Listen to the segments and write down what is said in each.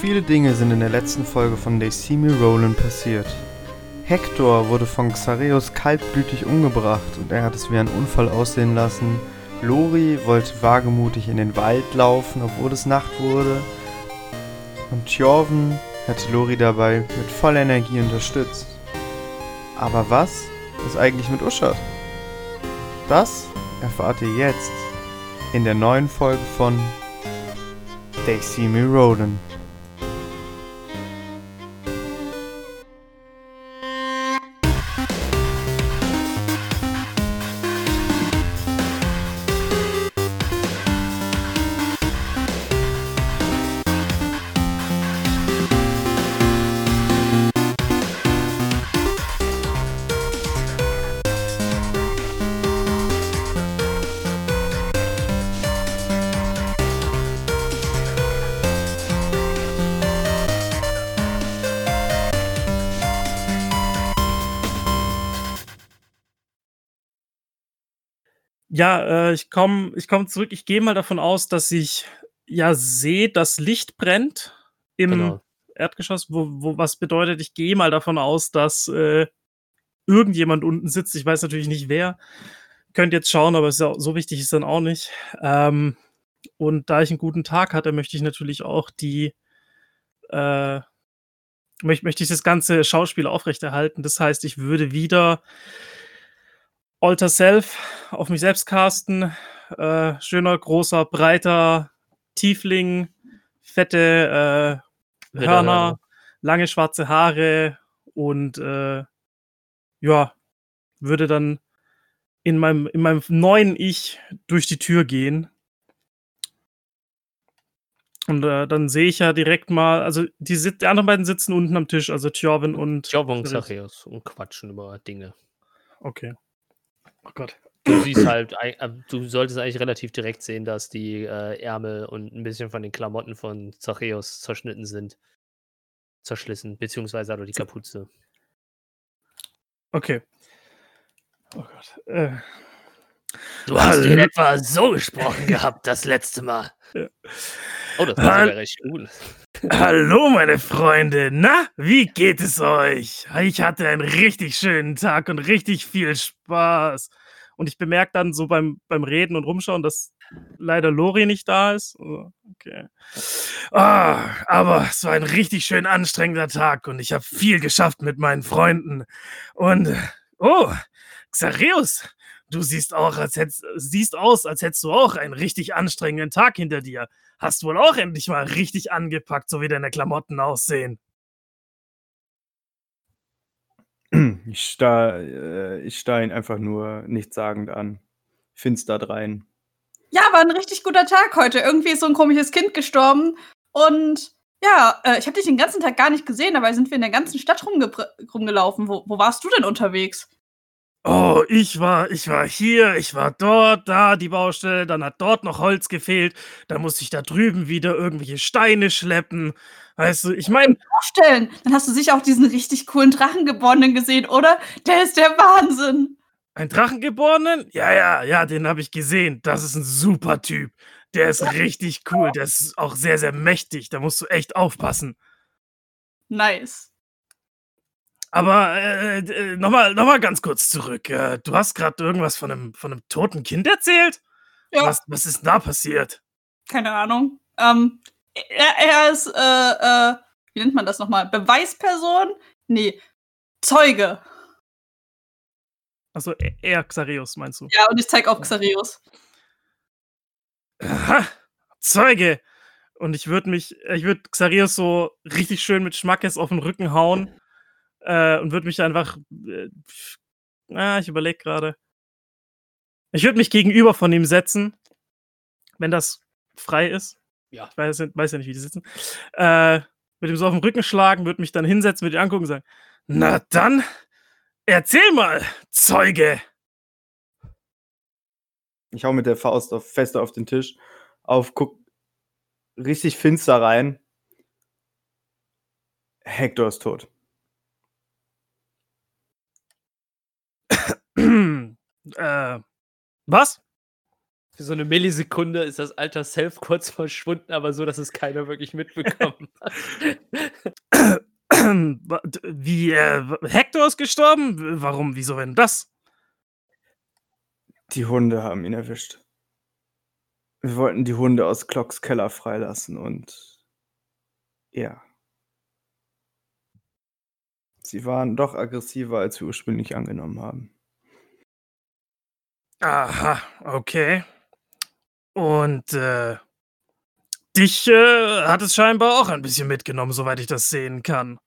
Viele Dinge sind in der letzten Folge von They See Me Rollin' passiert. Hector wurde von Xareus kaltblütig umgebracht und er hat es wie ein Unfall aussehen lassen. Lori wollte wagemutig in den Wald laufen, obwohl es Nacht wurde. Und Tjorven hätte Lori dabei mit voller Energie unterstützt. Aber was ist eigentlich mit Uschat? Das erfahrt ihr jetzt in der neuen Folge von They See Me Rollin'. Ja, äh, ich komme ich komm zurück. Ich gehe mal davon aus, dass ich ja sehe, dass Licht brennt im Genau. Erdgeschoss, wo, wo was bedeutet, ich gehe mal davon aus, dass äh, irgendjemand unten sitzt. Ich weiß natürlich nicht wer. Könnt jetzt schauen, aber ja, so wichtig ist dann auch nicht. Ähm, und da ich einen guten Tag hatte, möchte ich natürlich auch die äh, möchte, möchte ich das ganze Schauspiel aufrechterhalten. Das heißt, ich würde wieder Alter Self auf mich selbst casten. Äh, schöner, großer, breiter Tiefling, fette äh, Hörner. Lange schwarze Haare und äh, ja, würde dann in meinem, in meinem neuen Ich durch die Tür gehen. Und äh, dann sehe ich ja direkt mal, also die, die anderen beiden sitzen unten am Tisch, also Tjorven und. Job und. Xareus und quatschen über Dinge. Okay. Oh Gott. Du siehst halt, äh, du solltest eigentlich relativ direkt sehen, dass die äh, Ärmel und ein bisschen von den Klamotten von Zachäus zerschnitten sind. Zerschlissen, beziehungsweise also die Kapuze. Okay. Oh Gott. Äh, Du hast in Hallo. etwa so gesprochen gehabt das letzte Mal. Ja. Oh, das war sogar recht gut. Hallo, meine Freunde. Na, wie geht es euch? Ich hatte einen richtig schönen Tag und richtig viel Spaß. Und ich bemerke dann so beim, beim Reden und Rumschauen, dass leider Lori nicht da ist. Oh, Okay. Ah, aber es war ein richtig schön anstrengender Tag und ich habe viel geschafft mit meinen Freunden. Und, oh, Xareus, du siehst auch, als hättest, siehst aus, als hättest du auch einen richtig anstrengenden Tag hinter dir. Hast wohl auch endlich mal richtig angepackt, so wie deine Klamotten aussehen. Ich starr, äh, ich starr ihn einfach nur nichtssagend an. Finster drein. Ja, war ein richtig guter Tag heute. Irgendwie ist so ein komisches Kind gestorben. Und ja, äh, ich habe dich den ganzen Tag gar nicht gesehen, dabei sind wir in der ganzen Stadt rumge rumgelaufen. Wo, wo warst du denn unterwegs? Oh, ich war, ich war hier, ich war dort, da die Baustelle, dann hat dort noch Holz gefehlt, dann musste ich da drüben wieder irgendwelche Steine schleppen. Weißt du, ich meine, Vorstellen. Dann hast du sicher auch diesen richtig coolen Drachengeborenen gesehen, oder? Der ist der Wahnsinn. ein Drachengeborenen? Ja, ja, ja, den habe ich gesehen. Das ist ein super Typ. Der ist richtig cool, der ist auch sehr, sehr mächtig. Da musst du echt aufpassen. Nice. Aber äh, äh, nochmal noch mal ganz kurz zurück. Äh, du hast gerade irgendwas von einem, von einem toten Kind erzählt? Ja, Was, was ist da passiert? keine Ahnung. Ähm, er, er ist, äh, äh, wie nennt man das nochmal? Beweisperson? Nee, Zeuge. Achso, er, er, Xareus, meinst du? Ja, und ich zeig auf Xareus. Aha, Zeuge! Und ich würde mich, ich würde Xareus so richtig schön mit Schmackes auf den Rücken hauen äh, und würde mich einfach, äh, ah, ich überlege gerade. Ich würde mich gegenüber von ihm setzen, wenn das frei ist. Ja. Ich weiß, ja- weiß ja nicht, wie die sitzen. Äh, mit ihm so auf den Rücken schlagen, würde mich dann hinsetzen, würde ihn angucken und sagen, na dann, erzähl mal, Zeuge! Ich hau mit der Faust auf, fester auf den Tisch auf, guck richtig finster rein. Hector ist tot. Äh, was? Für so eine Millisekunde ist das alter Self kurz verschwunden, aber so, dass es keiner wirklich mitbekommen hat. Wie, äh, Hector ist gestorben? Warum, wieso denn das? Die Hunde haben ihn erwischt. Wir wollten die Hunde aus Clocks Keller freilassen und ja. Sie waren doch aggressiver, als wir ursprünglich angenommen haben. Aha, okay. Und äh, dich äh, hat es scheinbar auch ein bisschen mitgenommen, soweit ich das sehen kann.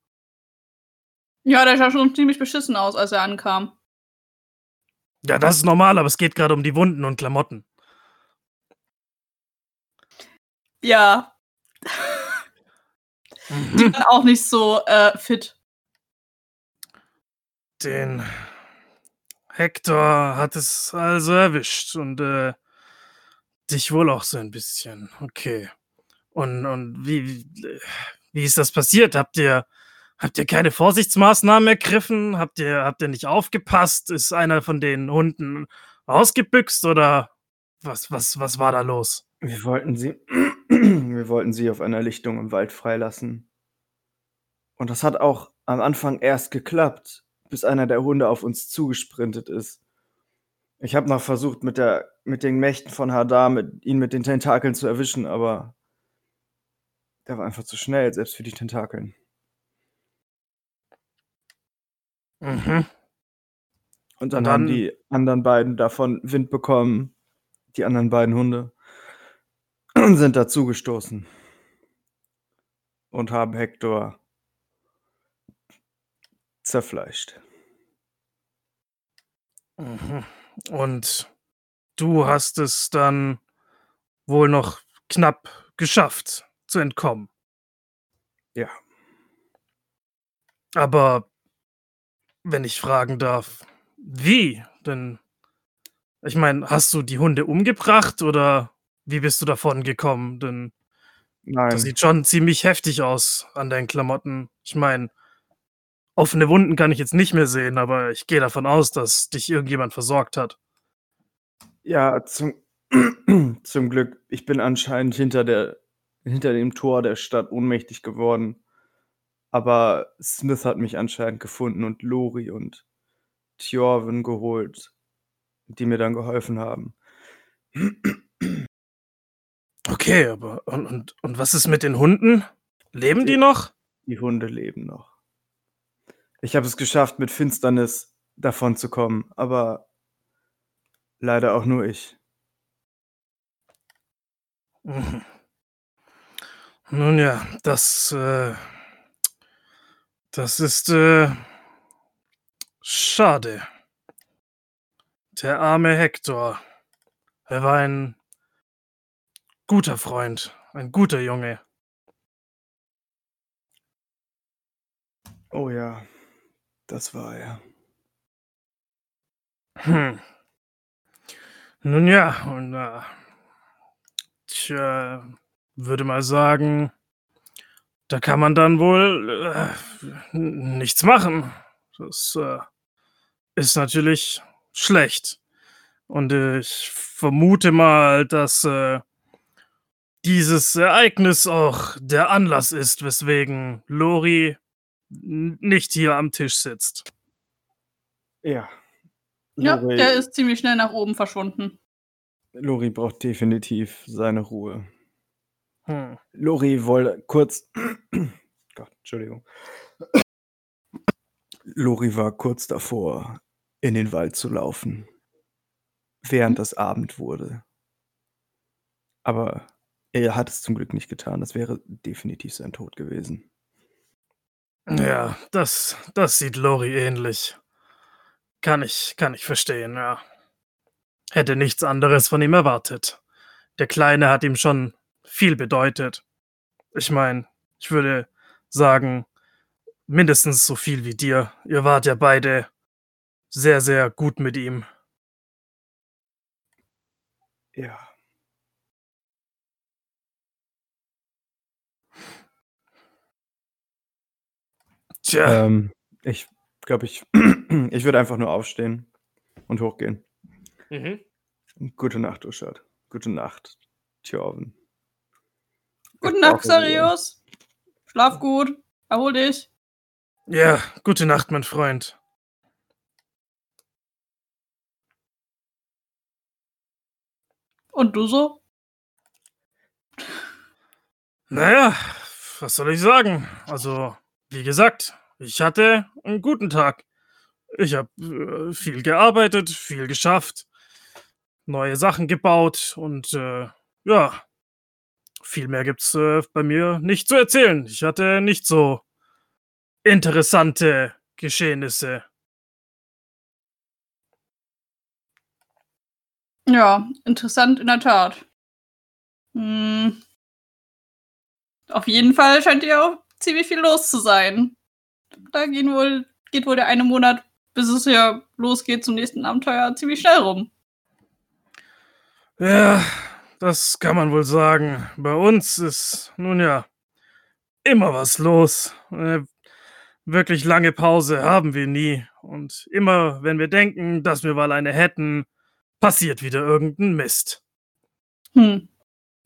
Ja, der sah schon ziemlich beschissen aus, als er ankam. Ja, das ist normal, aber es geht gerade um die Wunden und Klamotten. Ja. Mhm. Die waren auch nicht so äh, fit. Den Hector hat es also erwischt und äh, dich wohl auch so ein bisschen. Okay. Und, und wie, wie, ist das passiert? Habt ihr, habt ihr keine Vorsichtsmaßnahmen ergriffen? Habt ihr, habt ihr nicht aufgepasst? Ist einer von den Hunden ausgebüxt oder was, was, was war da los? Wir wollten sie, wir wollten sie auf einer Lichtung im Wald freilassen. Und das hat auch am Anfang erst geklappt, bis einer der Hunde auf uns zugesprintet ist. Ich habe noch versucht, mit, der, mit den Mächten von Hadar mit, ihn mit den Tentakeln zu erwischen, aber der war einfach zu schnell, selbst für die Tentakeln. Mhm. Und dann, Und haben dann- die anderen beiden davon Wind bekommen, die anderen beiden Hunde, und sind dazugestoßen. Und haben Hector zerfleischt. Mhm. Und du hast es dann wohl noch knapp geschafft zu entkommen. Ja. Aber wenn ich fragen darf, wie? Denn ich meine, hast du die Hunde umgebracht oder wie bist du davon gekommen? Denn Nein, das sieht schon ziemlich heftig aus an deinen Klamotten. Ich meine, offene Wunden kann ich jetzt nicht mehr sehen, aber ich gehe davon aus, dass dich irgendjemand versorgt hat. ja, zum, zum Glück, ich bin anscheinend hinter, der, hinter dem Tor der Stadt ohnmächtig geworden. Aber Smith hat mich anscheinend gefunden und Lori und Thjorven geholt, die mir dann geholfen haben. Okay, aber und, und, und was ist mit den Hunden? Leben die noch? Die Hunde leben noch. Ich habe es geschafft, mit Finsternis davon zu kommen, aber leider auch nur ich. Nun ja, das, äh, das ist äh, schade. Der arme Hector. Er war ein guter Freund, ein guter Junge. Oh ja, das war er. Hm. Nun ja, und äh, ich äh, würde mal sagen, da kann man dann wohl äh, nichts machen. Das äh, ist natürlich schlecht. Und ich vermute mal, dass äh, dieses Ereignis auch der Anlass ist, weswegen Lori nicht hier am Tisch sitzt. Ja. Ja, Lori, der ist ziemlich schnell nach oben verschwunden. Lori braucht definitiv seine Ruhe. Hm. Lori wollte kurz. Gott, Entschuldigung. Lori war kurz davor, in den Wald zu laufen, während es Abend wurde. Aber er hat es zum Glück nicht getan. Das wäre definitiv sein Tod gewesen. Ja, das, das sieht Lori ähnlich. Kann ich, kann ich verstehen, ja. Hätte nichts anderes von ihm erwartet. Der Kleine hat ihm schon viel bedeutet. Ich meine, ich würde sagen, mindestens so viel wie dir. Ihr wart ja beide sehr, sehr gut mit ihm. Ja. Tja, Ähm, ich glaube, ich, ich würde einfach nur aufstehen und hochgehen. Mhm. Gute Nacht, Uschad. Gute Nacht, Thjorven. Gute Nacht, Sarius. Schlaf gut. Erhol dich. Ja, gute Nacht, mein Freund. Und du so? Naja, was soll ich sagen? Also, wie gesagt, ich hatte einen guten Tag. Ich habe äh, viel gearbeitet, viel geschafft, neue Sachen gebaut und äh, ja, viel mehr gibt's äh, bei mir nicht zu erzählen. Ich hatte nicht so interessante Geschehnisse. Ja, interessant in der Tat. Hm. Auf jeden Fall scheint ja auch ziemlich viel los zu sein. Da gehen wohl, geht wohl der eine Monat, bis es ja losgeht zum nächsten Abenteuer, ziemlich schnell rum. Ja, das kann man wohl sagen. Bei uns ist nun ja immer was los. Eine wirklich lange Pause haben wir nie. Und immer, wenn wir denken, dass wir mal eine hätten, passiert wieder irgendein Mist. Hm.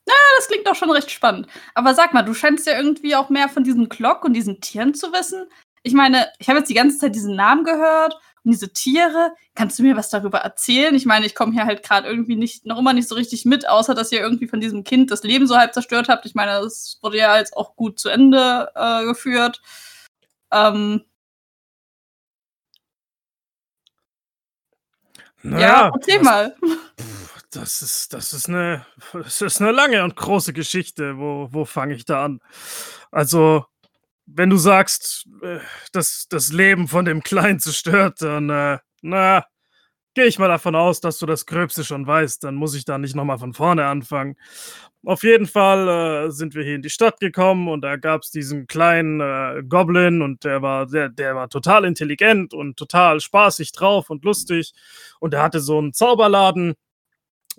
Na, das klingt doch schon recht spannend. Aber sag mal, du scheinst ja irgendwie auch mehr von diesem Glock und diesen Tieren zu wissen. Ich meine, ich habe jetzt die ganze Zeit diesen Namen gehört und diese Tiere. Kannst du mir was darüber erzählen? Ich meine, ich komme hier halt gerade irgendwie nicht, noch immer nicht so richtig mit, außer dass ihr irgendwie von diesem Kind das Leben so halb zerstört habt. Ich meine, das wurde ja jetzt auch gut zu Ende äh, geführt. Ähm, ja, erzähl mal. pff, das ist, das ist eine, das ist eine lange und große Geschichte. Wo, wo fange ich da an? Also, wenn du sagst, äh, dass das Leben von dem Kleinen zerstört, dann, äh, na, gehe ich mal davon aus, dass du das Gröbste schon weißt. Dann muss ich da nicht nochmal von vorne anfangen. Auf jeden Fall äh, sind wir hier in die Stadt gekommen und da gab es diesen kleinen äh, Goblin und der war, der, der war total intelligent und total spaßig drauf und lustig. Und er hatte so einen Zauberladen.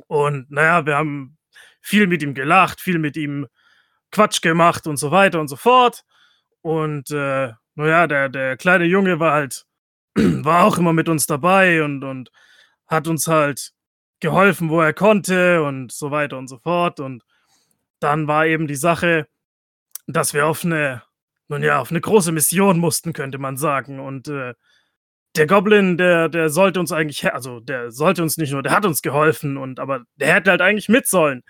Und naja, wir haben viel mit ihm gelacht, viel mit ihm Quatsch gemacht und so weiter und so fort. Und äh, naja, der, der kleine Junge war halt, war auch immer mit uns dabei und, und hat uns halt geholfen, wo er konnte und so weiter und so fort. Und dann war eben die Sache, dass wir auf eine, nun ja, auf eine große Mission mussten, könnte man sagen. Und äh, der Goblin, der, der sollte uns eigentlich, also der sollte uns nicht nur, der hat uns geholfen und aber der hätte halt eigentlich mit sollen.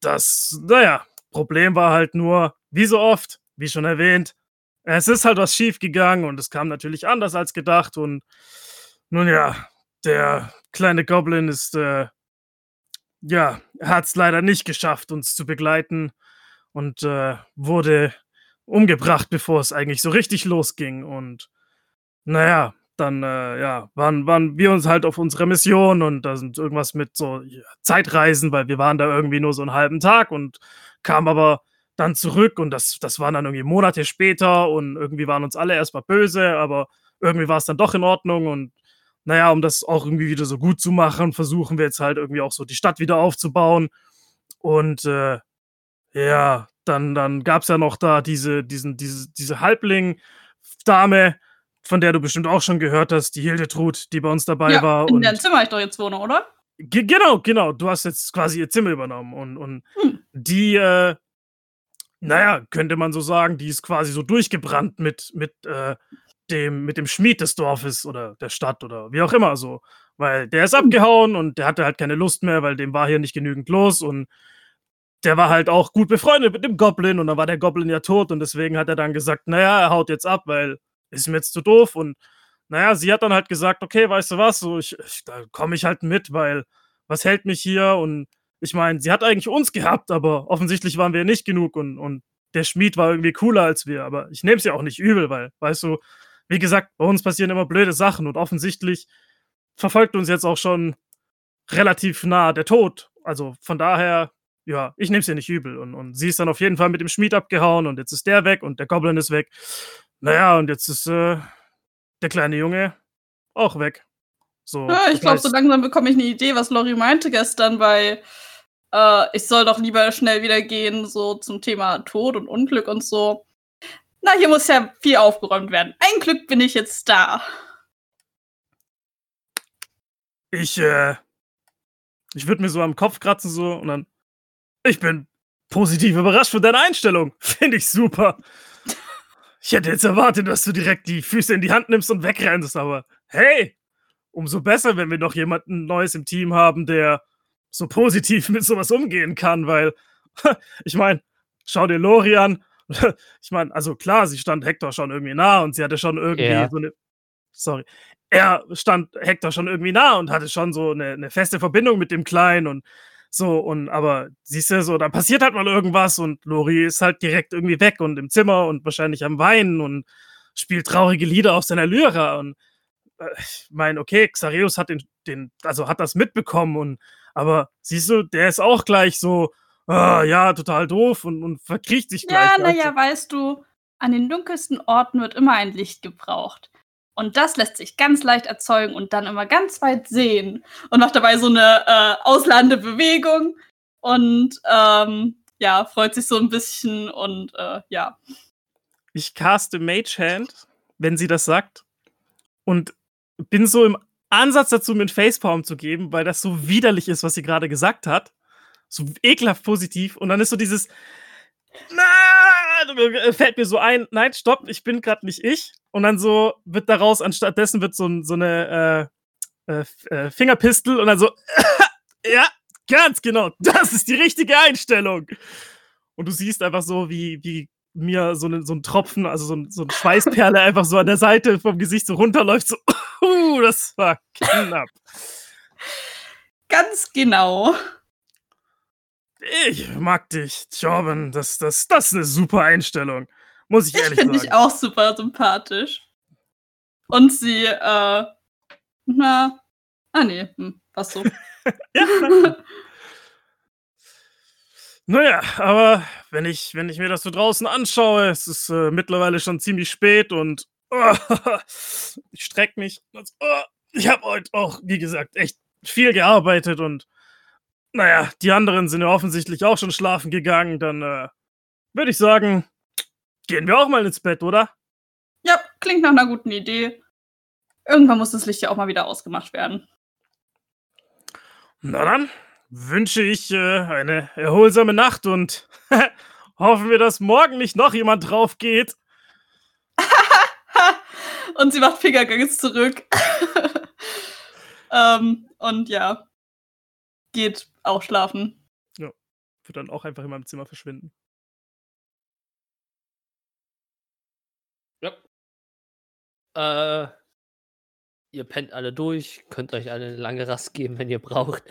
Das, naja, Problem war halt nur, wie so oft, wie schon erwähnt, es ist halt was schief gegangen und es kam natürlich anders als gedacht und nun ja, der kleine Goblin ist, äh, ja, hat es leider nicht geschafft, uns zu begleiten und äh, wurde umgebracht, bevor es eigentlich so richtig losging. Und naja, dann äh, ja, waren, waren wir uns halt auf unserer Mission und da sind irgendwas mit so Zeitreisen, weil wir waren da irgendwie nur so einen halben Tag und kamen aber dann zurück und das, das waren dann irgendwie Monate später und irgendwie waren uns alle erstmal böse, aber irgendwie war es dann doch in Ordnung und naja, um das auch irgendwie wieder so gut zu machen, versuchen wir jetzt halt irgendwie auch so die Stadt wieder aufzubauen. Und äh, ja, dann, dann gab es ja noch da diese, diesen, diese, diese Halbling-Dame, von der du bestimmt auch schon gehört hast, die Hildetrud, die bei uns dabei Ja, war. in Und deinem Zimmer ich doch jetzt wohne, oder? Ge genau, genau. Du hast jetzt quasi ihr Zimmer übernommen. Und, und Hm. die, äh, naja, könnte man so sagen, die ist quasi so durchgebrannt mit, mit, äh, dem, mit dem Schmied des Dorfes oder der Stadt oder wie auch immer so. Weil der ist Hm. abgehauen und der hatte halt keine Lust mehr, weil dem war hier nicht genügend los und der war halt auch gut befreundet mit dem Goblin und dann war der Goblin ja tot und deswegen hat er dann gesagt, naja, er haut jetzt ab, weil ist mir jetzt zu doof und naja, sie hat dann halt gesagt, okay, weißt du was, so ich, ich da komme ich halt mit, weil was hält mich hier und ich meine, sie hat eigentlich uns gehabt, aber offensichtlich waren wir nicht genug und, und der Schmied war irgendwie cooler als wir, aber ich nehme es ja auch nicht übel, weil, weißt du, wie gesagt, bei uns passieren immer blöde Sachen und offensichtlich verfolgt uns jetzt auch schon relativ nah der Tod. Also von daher, ja, ich nehme es ja nicht übel. Und, und sie ist dann auf jeden Fall mit dem Schmied abgehauen und jetzt ist der weg und der Goblin ist weg. Naja, und jetzt ist äh, der kleine Junge auch weg. So, Ja, ich glaube, so langsam bekomme ich eine Idee, was Lori meinte gestern bei äh, ich soll doch lieber schnell wieder gehen, so zum Thema Tod und Unglück und so. Na, hier muss ja viel aufgeräumt werden. Ein Glück bin ich jetzt da. Ich, äh, ich würde mir so am Kopf kratzen so und dann, ich bin positiv überrascht von deiner Einstellung. Finde ich super. Ich hätte jetzt erwartet, dass du direkt die Füße in die Hand nimmst und wegrennst, aber hey, umso besser, wenn wir noch jemanden Neues im Team haben, der so positiv mit sowas umgehen kann, weil ich meine, schau dir Lori an. Ich meine, also klar, sie stand Hector schon irgendwie nah und sie hatte schon irgendwie Ja. so eine. Sorry. Er stand Hector schon irgendwie nah und hatte schon so eine, eine feste Verbindung mit dem Kleinen und so. Und aber siehst du, so, da passiert halt mal irgendwas und Lori ist halt direkt irgendwie weg und im Zimmer und wahrscheinlich am Weinen und spielt traurige Lieder auf seiner Lyra. Und äh, ich meine, okay, Xareus hat den, den, also hat das mitbekommen und aber siehst du, der ist auch gleich so, ah, ja, total doof und, und verkriecht sich gleich. Ja, naja, weißt du, an den dunkelsten Orten wird immer ein Licht gebraucht. Und das lässt sich ganz leicht erzeugen und dann immer ganz weit sehen. Und macht dabei so eine äh, ausladende Bewegung. Und ähm, ja, freut sich so ein bisschen und äh, ja. ich caste Mage Hand, wenn sie das sagt. Und bin so im Ansatz dazu, mir einen Facepalm zu geben, weil das so widerlich ist, was sie gerade gesagt hat. So ekelhaft positiv. Und dann ist so dieses. Na, fällt mir so ein, nein, stopp, ich bin gerade nicht ich. Und dann so wird daraus, anstattdessen wird so, so eine äh, äh, äh, Fingerpistel und dann so, ja, ganz genau, das ist die richtige Einstellung. Und du siehst einfach so, wie, wie mir so, ne, so ein Tropfen, also so, ein, so eine Schweißperle einfach so an der Seite vom Gesicht so runterläuft. So, uh, das war knapp. Ganz genau. Ich mag dich, Jorben. Das, das, das ist eine super Einstellung. Muss ich Ich ehrlich finde sagen. dich auch super sympathisch. Und sie, äh, na, ah nee, hm, was so. Ja. Naja, aber wenn ich, wenn ich mir das so draußen anschaue, es ist äh, mittlerweile schon ziemlich spät und oh, ich strecke mich. Oh, ich habe heute auch, wie gesagt, echt viel gearbeitet und naja, die anderen sind ja offensichtlich auch schon schlafen gegangen. Dann äh, würde ich sagen, gehen wir auch mal ins Bett, oder? ja, klingt nach einer guten Idee. Irgendwann muss das Licht ja auch mal wieder ausgemacht werden. Na dann wünsche ich äh, eine erholsame Nacht und hoffen wir, dass morgen nicht noch jemand drauf geht. und sie macht Fingergangs zurück. ähm, und ja, geht auch schlafen. Wird dann auch einfach in meinem Zimmer verschwinden. Äh, ihr pennt alle durch, könnt euch alle eine lange Rast geben, wenn ihr braucht.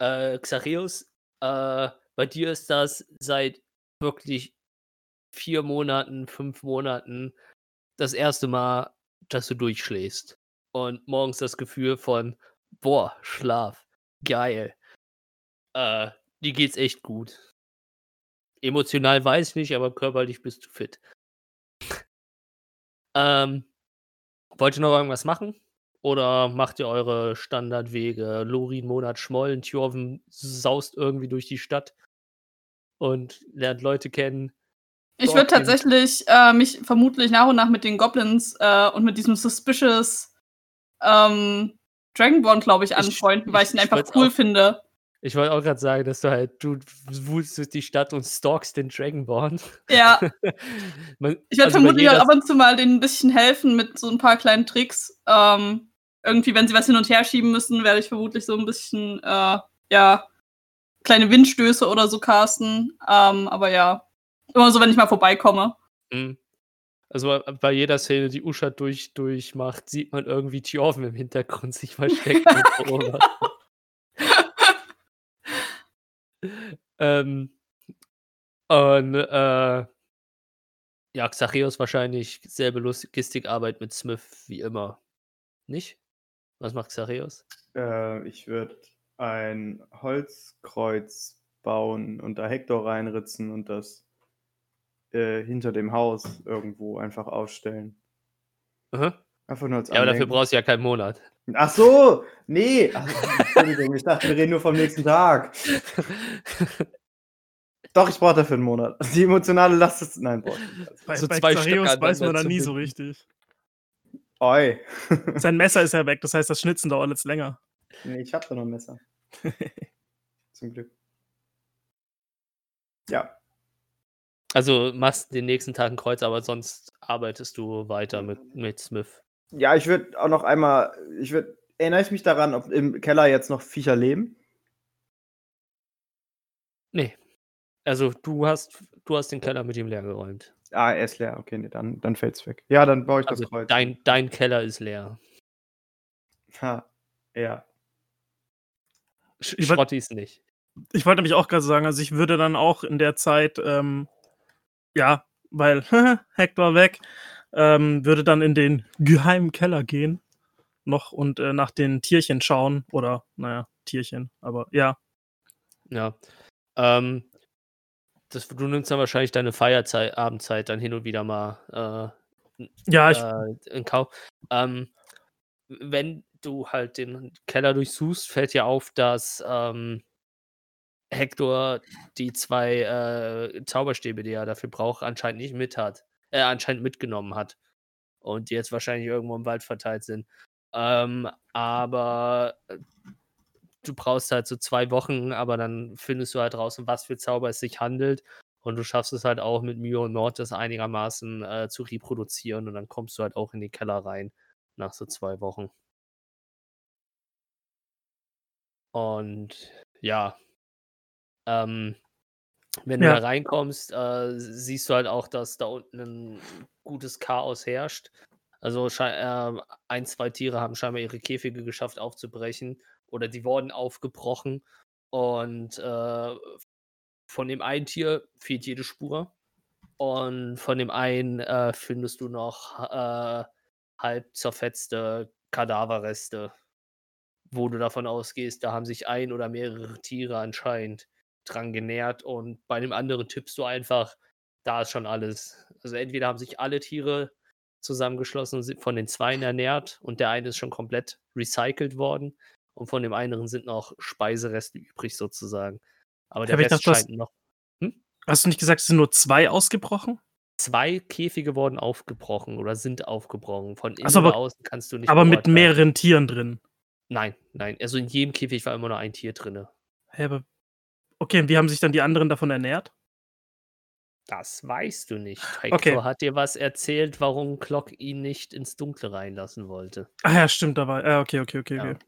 Äh, Xareus, äh, bei dir ist das seit wirklich vier Monaten, fünf Monaten das erste Mal, dass du durchschläfst. Und morgens das Gefühl von, boah, Schlaf, geil. Äh, dir geht's echt gut. Emotional weiß ich nicht, aber körperlich bist du fit. ähm, Wollt ihr noch irgendwas machen? Oder macht ihr eure Standardwege? Lorin, Monat, Schmollen, Tjorven saust irgendwie durch die Stadt und lernt Leute kennen. Ich würde tatsächlich äh, mich vermutlich nach und nach mit den Goblins äh, und mit diesem suspicious ähm, Dragonborn, glaube ich, Ich- anfreunden, weil ich- ich ihn ich einfach cool auch- finde. Ich wollte auch gerade sagen, dass du halt, du wulst durch die Stadt und stalkst den Dragonborn. Ja, Man, ich werde also vermutlich auch jeder- ab und zu mal denen ein bisschen helfen mit so ein paar kleinen Tricks. Ähm, irgendwie, wenn sie was hin und her schieben müssen, werde ich vermutlich so ein bisschen, äh, ja, kleine Windstöße oder so casten. Ähm, aber ja, immer so, wenn ich mal vorbeikomme. Mhm. Also bei- jeder Szene, die Usha durch, durchmacht, sieht man irgendwie Tjorven im Hintergrund sich verstecken und beobachten. Ähm, und äh, ja, Xacheos wahrscheinlich selbe Logistikarbeit mit Smith wie immer. Nicht? Was macht Xacheos? Äh, ich würde ein Holzkreuz bauen und da Hector reinritzen und das äh, hinter dem Haus irgendwo einfach aufstellen. Aha. Einfach nur als Ja, aber dafür brauchst du ja keinen Monat. Ach so, nee. Ach, Entschuldigung, ich dachte, wir reden nur vom nächsten Tag. Doch, ich brauche dafür einen Monat. Die emotionale Last ist. Nein, nicht. Bei, So bei zwei Stück weiß man aneinander da nie so richtig. Oi. Sein Messer ist ja weg, das heißt, das Schnitzen dauert jetzt länger. nee, ich habe da noch ein Messer. zum Glück. Ja. Also machst den nächsten Tag ein Kreuz, aber sonst arbeitest du weiter mit, mit Smith. Ja, ich würde auch noch einmal, ich würde, erinnere ich mich daran, ob im Keller jetzt noch Viecher leben? Nee. Also du hast, du hast den Keller mit ihm leer geräumt. Ah, er ist leer. Okay, nee, dann, dann fällt's weg. Ja, dann baue ich Also das Kreuz. dein, dein Keller ist leer. Ha, ja. Ich, ich, wollt- Schrottis nicht. ich wollte nämlich auch gerade sagen, also ich würde dann auch in der Zeit, ähm, ja, weil Hector weg, ähm, würde dann in den geheimen Keller gehen noch und äh, nach den Tierchen schauen. Oder, naja, Tierchen, aber ja. Ja. Ähm, das, du nimmst dann wahrscheinlich deine Feierzeit, Abendzeit dann hin und wieder mal Ja, äh, ich, äh, in Kauf. Ähm, wenn du halt den Keller durchsuchst, fällt dir auf, dass ähm, Hector die zwei äh, Zauberstäbe, die er dafür braucht, anscheinend nicht mit hat. Äh, anscheinend mitgenommen hat. Und die jetzt wahrscheinlich irgendwo im Wald verteilt sind. Ähm, aber äh, du brauchst halt so zwei Wochen, aber dann findest du halt raus, um was für Zauber es sich handelt. Und du schaffst es halt auch mit und Not, das einigermaßen äh, zu reproduzieren. Und dann kommst du halt auch in den Keller rein nach so zwei Wochen. Und ja, ähm, wenn du Ja. da reinkommst, äh, siehst du halt auch, dass da unten ein gutes Chaos herrscht. Also schei- äh, ein, zwei Tiere haben scheinbar ihre Käfige geschafft aufzubrechen oder die wurden aufgebrochen. Und äh, von dem einen Tier fehlt jede Spur. Und von dem einen äh, findest du noch äh, halb zerfetzte Kadaverreste, wo du davon ausgehst, da haben sich ein oder mehrere Tiere anscheinend dran genährt. Und bei dem anderen tippst du einfach, da ist schon alles. Also entweder haben sich alle Tiere zusammengeschlossen und sind von den Zweien ernährt und der eine ist schon komplett recycelt worden und von dem anderen sind noch Speisereste übrig sozusagen. Aber der Hab Rest hast- scheint noch. hast du nicht gesagt, es sind nur zwei ausgebrochen? Zwei Käfige wurden aufgebrochen oder sind aufgebrochen. Von innen so, aber- außen kannst du nicht aber mit mehreren Tieren drin. Nein, nein. Also in jedem Käfig war immer nur ein Tier drin. Hä, aber okay, und wie haben sich dann die anderen davon ernährt? Das weißt du nicht. Hector Okay. hat dir was erzählt, warum Glock ihn nicht ins Dunkle reinlassen wollte. Ah ja, stimmt, da war. Ja, okay, okay, okay, Ja. okay.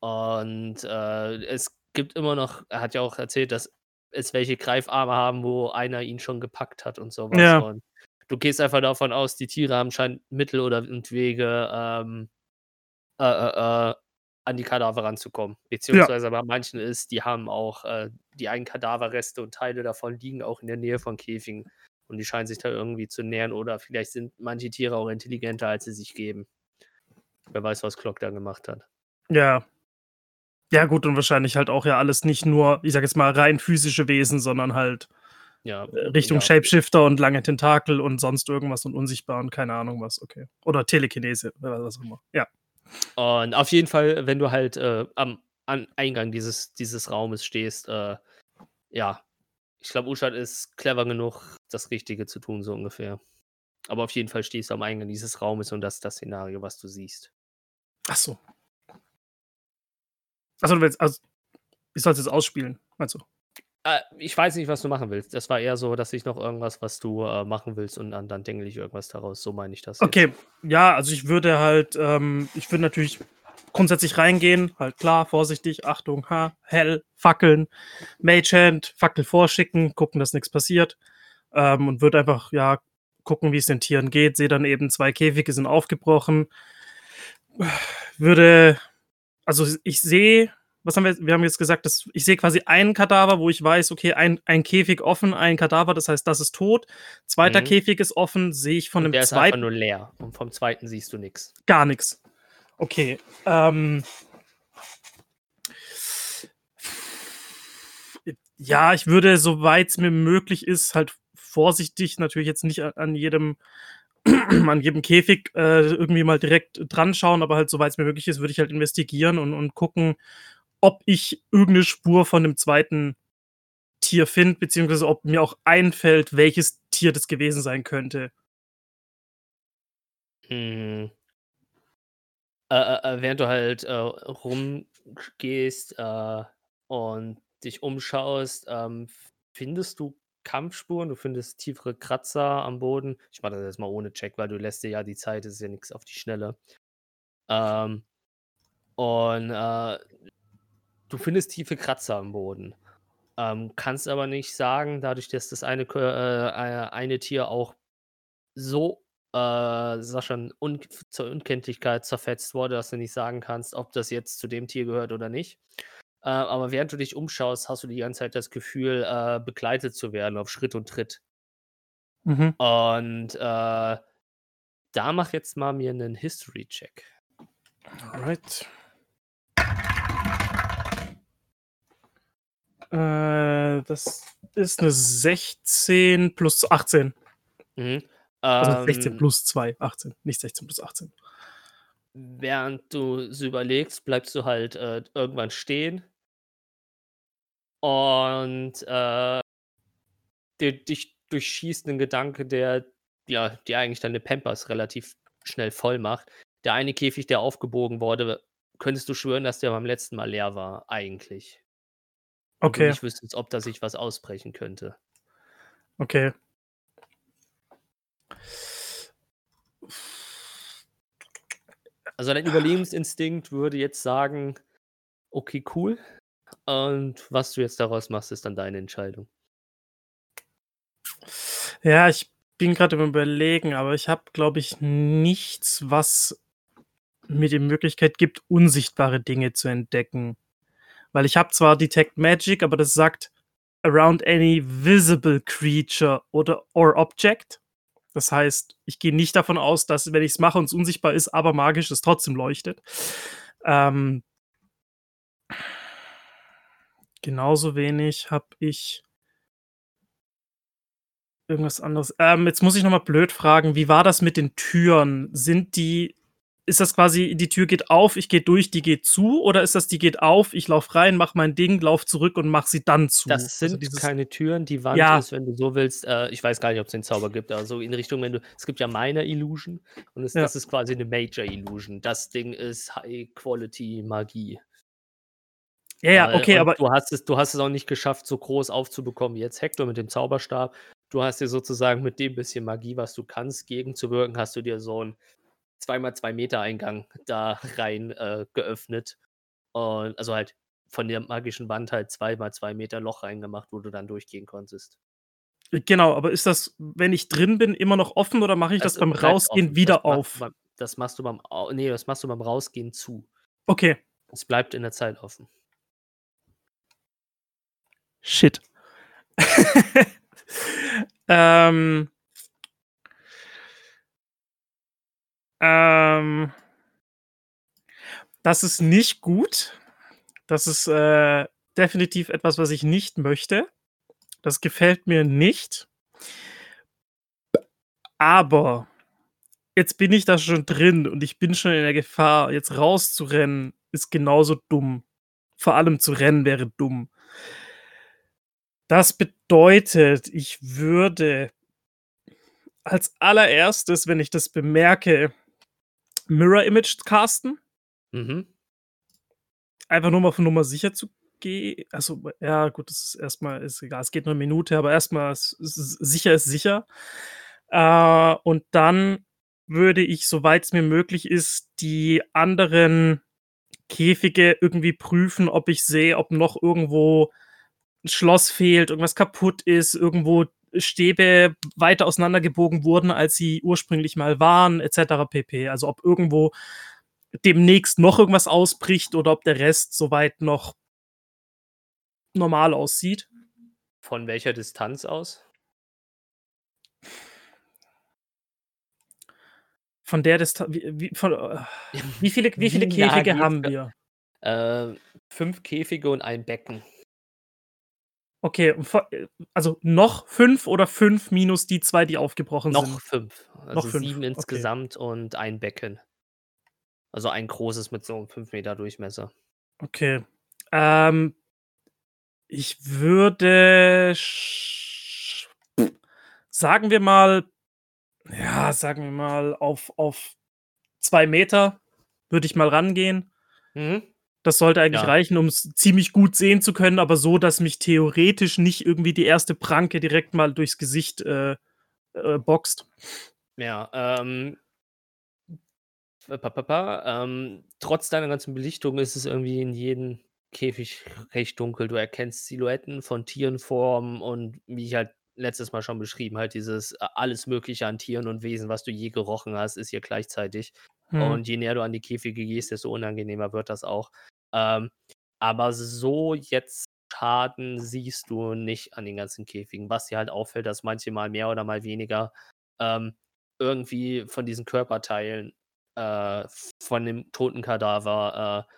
Und äh, es gibt immer noch, er hat ja auch erzählt, dass es welche Greifarme haben, wo einer ihn schon gepackt hat und sowas. Ja. Und du gehst einfach davon aus, die Tiere haben scheint Mittel oder und Wege, ähm, äh, äh, äh, an die Kadaver ranzukommen. Beziehungsweise bei manchen ist, die haben auch äh, die eigenen Kadaverreste und Teile davon liegen auch in der Nähe von Käfigen. Und die scheinen sich da irgendwie zu nähern oder vielleicht sind manche Tiere auch intelligenter, als sie sich geben. Wer weiß, was Glock da gemacht hat. Ja. Ja, gut, und wahrscheinlich halt auch ja alles nicht nur, ich sag jetzt mal, rein physische Wesen, sondern halt Ja, äh, Richtung ja. Shapeshifter und lange Tentakel und sonst irgendwas und unsichtbar und keine Ahnung was, okay. Oder Telekinese, was auch immer. Ja. Und auf jeden Fall, wenn du halt äh, am an Eingang dieses, dieses Raumes stehst, äh, ja, ich glaube, Uschat ist clever genug, das Richtige zu tun, so ungefähr. Aber auf jeden Fall stehst du am Eingang dieses Raumes und das ist das Szenario, was du siehst. Ach so. Achso, du willst, also, ich soll es jetzt ausspielen, meinst du? Äh, ich weiß nicht, was du machen willst. Das war eher so, dass ich noch irgendwas, was du äh, machen willst und dann, dann denke ich irgendwas daraus. So meine ich das. jetzt. Okay, ja, also ich würde halt, ähm, ich würde natürlich grundsätzlich reingehen, halt klar, vorsichtig, Achtung, ha, hell, Fackeln, Magehand, Fackel vorschicken, gucken, dass nichts passiert ähm, und würde einfach, ja, gucken, wie es den Tieren geht, sehe dann eben, zwei Käfige sind aufgebrochen, würde, also ich sehe, was haben wir, wir haben jetzt gesagt, dass ich sehe quasi einen Kadaver, wo ich weiß, okay, ein, ein Käfig offen, ein Kadaver, das heißt, das ist tot. Zweiter Mhm. Käfig ist offen, sehe ich von Und dem der ist einfach zweiten nur leer. Und vom zweiten siehst du nichts. gar nichts. Okay. Ähm, ja, ich würde, soweit es mir möglich ist, halt vorsichtig, natürlich jetzt nicht an, an jedem an jedem Käfig äh, irgendwie mal direkt dran schauen, aber halt, soweit es mir möglich ist, würde ich halt investigieren und, und gucken, ob ich irgendeine Spur von dem zweiten Tier finde, beziehungsweise ob mir auch einfällt, welches Tier das gewesen sein könnte. Hm. Äh, äh, äh, während du halt äh, rumgehst äh, und dich umschaust, ähm, findest du Kampfspuren, du findest tiefere Kratzer am Boden. Ich mache das jetzt mal ohne Check, weil du lässt dir ja die Zeit, es ist ja nichts auf die Schnelle. Ähm, und äh, du findest tiefe Kratzer am Boden. Ähm, kannst aber nicht sagen, dadurch, dass das eine, äh, äh, eine Tier auch so äh, sag schon, un zur Unkenntlichkeit zerfetzt wurde, dass du nicht sagen kannst, ob das jetzt zu dem Tier gehört oder nicht. Äh, aber während du dich umschaust, hast du die ganze Zeit das Gefühl, äh, begleitet zu werden auf Schritt und Tritt. Mhm. Und äh, da mach jetzt mal mir einen History-Check. Alright. Äh, das ist eine 16 plus 18. Mhm. Also 16 Ähm, plus 2, 18. Nicht 16 plus 18. während du es überlegst, bleibst du halt äh, irgendwann stehen und äh, dir, dich durchschießt ein Gedanke, der ja, dir eigentlich deine Pampers relativ schnell voll macht. Der eine Käfig, der aufgebogen wurde, könntest du schwören, dass der beim letzten Mal leer war, eigentlich. Und Okay, nicht wüsstest, ob da sich was ausbrechen könnte. okay. Also dein Überlebensinstinkt würde jetzt sagen, okay, cool. Und was du jetzt daraus machst, ist dann deine Entscheidung. Ja, ich bin gerade im Überlegen, aber ich habe, glaube ich, nichts, was mir die Möglichkeit gibt, unsichtbare Dinge zu entdecken. Weil ich habe zwar Detect Magic, aber das sagt around any visible creature oder or object. Das heißt, ich gehe nicht davon aus, dass, wenn ich es mache und es unsichtbar ist, aber magisch es trotzdem leuchtet. Ähm, genauso wenig habe ich irgendwas anderes. Ähm, jetzt muss ich noch mal blöd fragen, wie war das mit den Türen? Sind die ist das quasi, die Tür geht auf, ich gehe durch, die geht zu? Oder ist das, die geht auf, ich laufe rein, mache mein Ding, laufe zurück und mache sie dann zu? Das Also sind dieses- keine Türen, die Wand Ja. ist, wenn du so willst. Äh, ich weiß gar nicht, ob es den Zauber gibt, aber so in Richtung, wenn du. Es gibt ja Minor Illusion und es, Ja. das ist quasi eine Major Illusion. Das Ding ist High Quality Magie. ja, ja, okay, und aber Du hast, es, du hast es auch nicht geschafft, so groß aufzubekommen wie jetzt Hector mit dem Zauberstab. Du hast dir sozusagen mit dem bisschen Magie, was du kannst, gegenzuwirken, hast du dir so einen 2x2 Meter Eingang da rein äh, geöffnet. Und also halt von der magischen Wand halt 2x2 Meter Loch reingemacht, wo du dann durchgehen konntest. genau, aber ist das, wenn ich drin bin, immer noch offen oder mache ich das, beim bleibt Rausgehen offen. wieder das auf? Beim, das machst du beim nee, das machst du beim Rausgehen zu. Okay. Es bleibt in der Zeit offen. Shit. ähm, ähm, das ist nicht gut. Das ist äh, definitiv etwas, was ich nicht möchte. Das gefällt mir nicht. Aber jetzt bin ich da schon drin und ich bin schon in der Gefahr, jetzt rauszurennen, ist genauso dumm. Vor allem zu rennen wäre dumm. Das bedeutet, ich würde als allererstes, wenn ich das bemerke, Mirror Image casten. Mhm. Einfach nur mal auf Nummer sicher zu gehen. Also, ja, gut, das ist erstmal, ist egal, es geht nur eine Minute, aber erstmal ist, ist, sicher ist sicher. Äh, und dann würde ich, soweit es mir möglich ist, die anderen Käfige irgendwie prüfen, ob ich sehe, ob noch irgendwo ein Schloss fehlt, irgendwas kaputt ist, irgendwo Stäbe weiter auseinandergebogen wurden, als sie ursprünglich mal waren, etc. pp. Also ob irgendwo demnächst noch irgendwas ausbricht oder ob der Rest soweit noch normal aussieht. Von welcher Distanz aus? Von der Distanz, wie, von, äh, wie viele, wie viele Käfige haben wir? Äh, fünf Käfige und ein Becken. Okay, also noch fünf oder fünf minus die zwei, die aufgebrochen Noch sind? fünf. Also fünf, sieben okay. insgesamt und ein Becken. Also ein großes mit so einem 5 Meter Durchmesser. Okay. Ähm, ich würde sagen wir mal, ja, sagen wir mal auf, auf zwei Meter würde ich mal rangehen. Mhm. Das sollte eigentlich Ja. reichen, um es ziemlich gut sehen zu können, aber so, dass mich theoretisch nicht irgendwie die erste Pranke direkt mal durchs Gesicht äh, äh, boxt. Ja, ähm. pa- pa- pa, ähm, trotz deiner ganzen Belichtung ist es irgendwie in jedem Käfig recht dunkel. Du erkennst Silhouetten von Tieren, Formen und wie ich halt letztes Mal schon beschrieben, halt dieses äh, alles Mögliche an Tieren und Wesen, was du je gerochen hast, ist hier gleichzeitig. Hm. Und je näher du an die Käfige gehst, desto unangenehmer wird das auch. Ähm, aber so jetzt Schaden siehst du nicht an den ganzen Käfigen. Was dir halt auffällt, dass manche mal mehr oder mal weniger ähm, irgendwie von diesen Körperteilen äh, von dem toten Kadaver äh,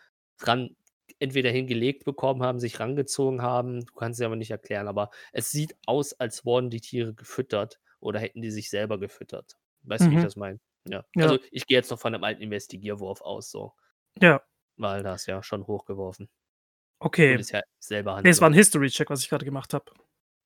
dran entweder hingelegt bekommen haben, sich rangezogen haben. Du kannst es aber nicht erklären, aber es sieht aus, als wurden die Tiere gefüttert oder hätten die sich selber gefüttert. Weißt du, wie ich Mhm. das meine? Ja. Ja. Also ich gehe jetzt noch von einem alten Investigierwurf aus, so. Ja, Weil das ja schon hochgeworfen. Okay. ist ja selber Nee, es war ein. History-Check, was ich gerade gemacht habe.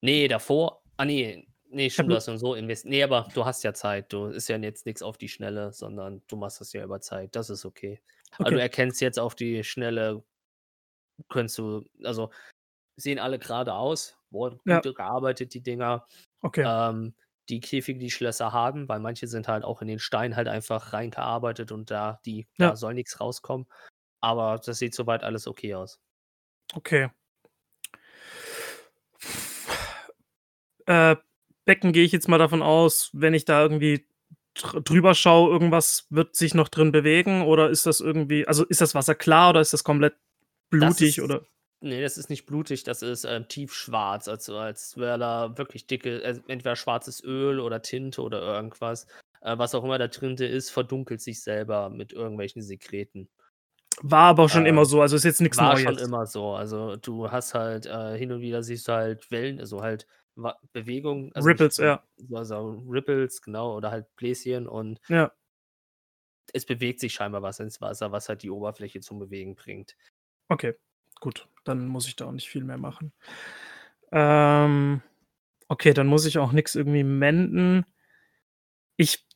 Nee, davor. Ah, nee. Nee, stimmt, du hast so investiert. Nee, aber du hast ja Zeit. Du ist ja jetzt nichts auf die Schnelle, sondern du machst das ja über Zeit. Das ist okay. Aber du Okay. erkennst jetzt auf die Schnelle, könntest du, also sehen alle gerade aus, wurden Ja. gut gearbeitet, die Dinger. Okay. Ähm, die Käfige, die Schlösser haben, weil manche sind halt auch in den Stein halt einfach reingearbeitet und da, die, Ja. da soll nichts rauskommen. Aber das sieht soweit alles okay aus. Okay. Äh, Becken gehe ich jetzt mal davon aus, wenn ich da irgendwie dr drüber schaue, irgendwas wird sich noch drin bewegen oder ist das irgendwie also, ist das Wasser klar oder ist das komplett blutig ist oder Nee, das ist nicht blutig, das ist, ähm, tiefschwarz, also als wäre da wirklich dicke also entweder schwarzes Öl oder Tinte oder irgendwas. Äh, was auch immer da drinte ist, verdunkelt sich selber mit irgendwelchen Sekreten. War aber schon Ähm, immer so, also ist jetzt War Neues. schon immer so. Also, du hast halt, äh, hin und wieder siehst du halt Wellen, also halt Bewegung, also nicht Ripples, ja. also Ripples, genau, oder halt Bläschen und Ja. es bewegt sich scheinbar was ins Wasser, was halt die Oberfläche zum Bewegen bringt. Okay, gut, dann muss ich da auch nicht viel mehr machen. Ähm, okay, dann muss ich auch nix irgendwie menden. Ich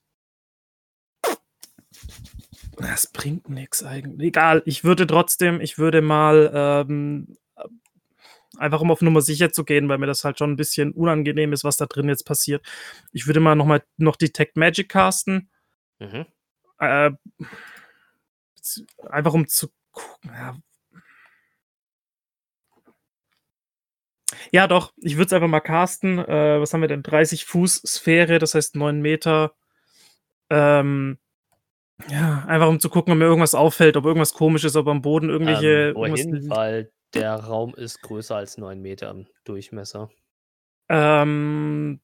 Das bringt nix eigentlich. Egal, ich würde trotzdem ich würde mal, ähm, äh, einfach um auf Nummer sicher zu gehen, weil mir das halt schon 'n bisschen unangenehm ist, was da drin jetzt passiert. Ich würde mal noch mal noch Detect Magic casten. Mhm. Äh, einfach um zu gucken, ja. Ja doch, ich würde es einfach mal casten. Äh, was haben wir denn? 30 Fuß Sphäre, das heißt 9 Meter. Ähm, ja, einfach um zu gucken, ob mir irgendwas auffällt, ob irgendwas komisch ist, ob am Boden irgendwelche Ähm, wohin? liegt. Weil der Raum ist größer als 9 Meter im Durchmesser. Ähm,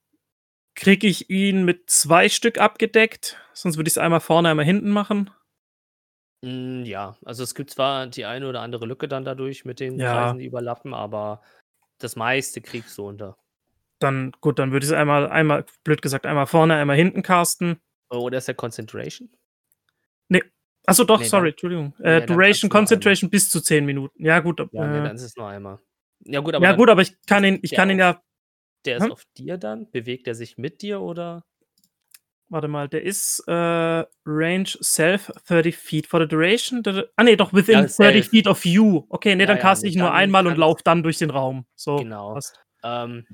kriege ich ihn mit 2 Stück abgedeckt? Sonst würde ich's einmal vorne, einmal hinten machen. Hm, ja, also es gibt zwar die eine oder andere Lücke dann dadurch mit den Ja. Kreisen, die überlappen, aber das meiste kriegst du unter. Dann gut, dann würde ich's einmal einmal blöd gesagt, einmal vorne, einmal hinten casten. Oder ist der Concentration? Ne. Ach so, doch, Ne, sorry, dann Entschuldigung. Äh, kannst Duration. Concentration bis zu 10 Minuten. Ja gut, Ja, ne, äh dann ist es nur einmal. Ja gut, aber Ja dann gut, aber ich kann ihn ich kann ihn ja der ist Hm? auf dir dann? Bewegt er sich mit dir oder? Warte mal, der ist, äh, Range Self 30 feet for the duration. Ah ne, doch within Ja, 30 Self. feet of you. Okay, ne, Ja, dann ja, caste ich nur einmal und laufe dann durch den Raum. So, Genau. Ähm,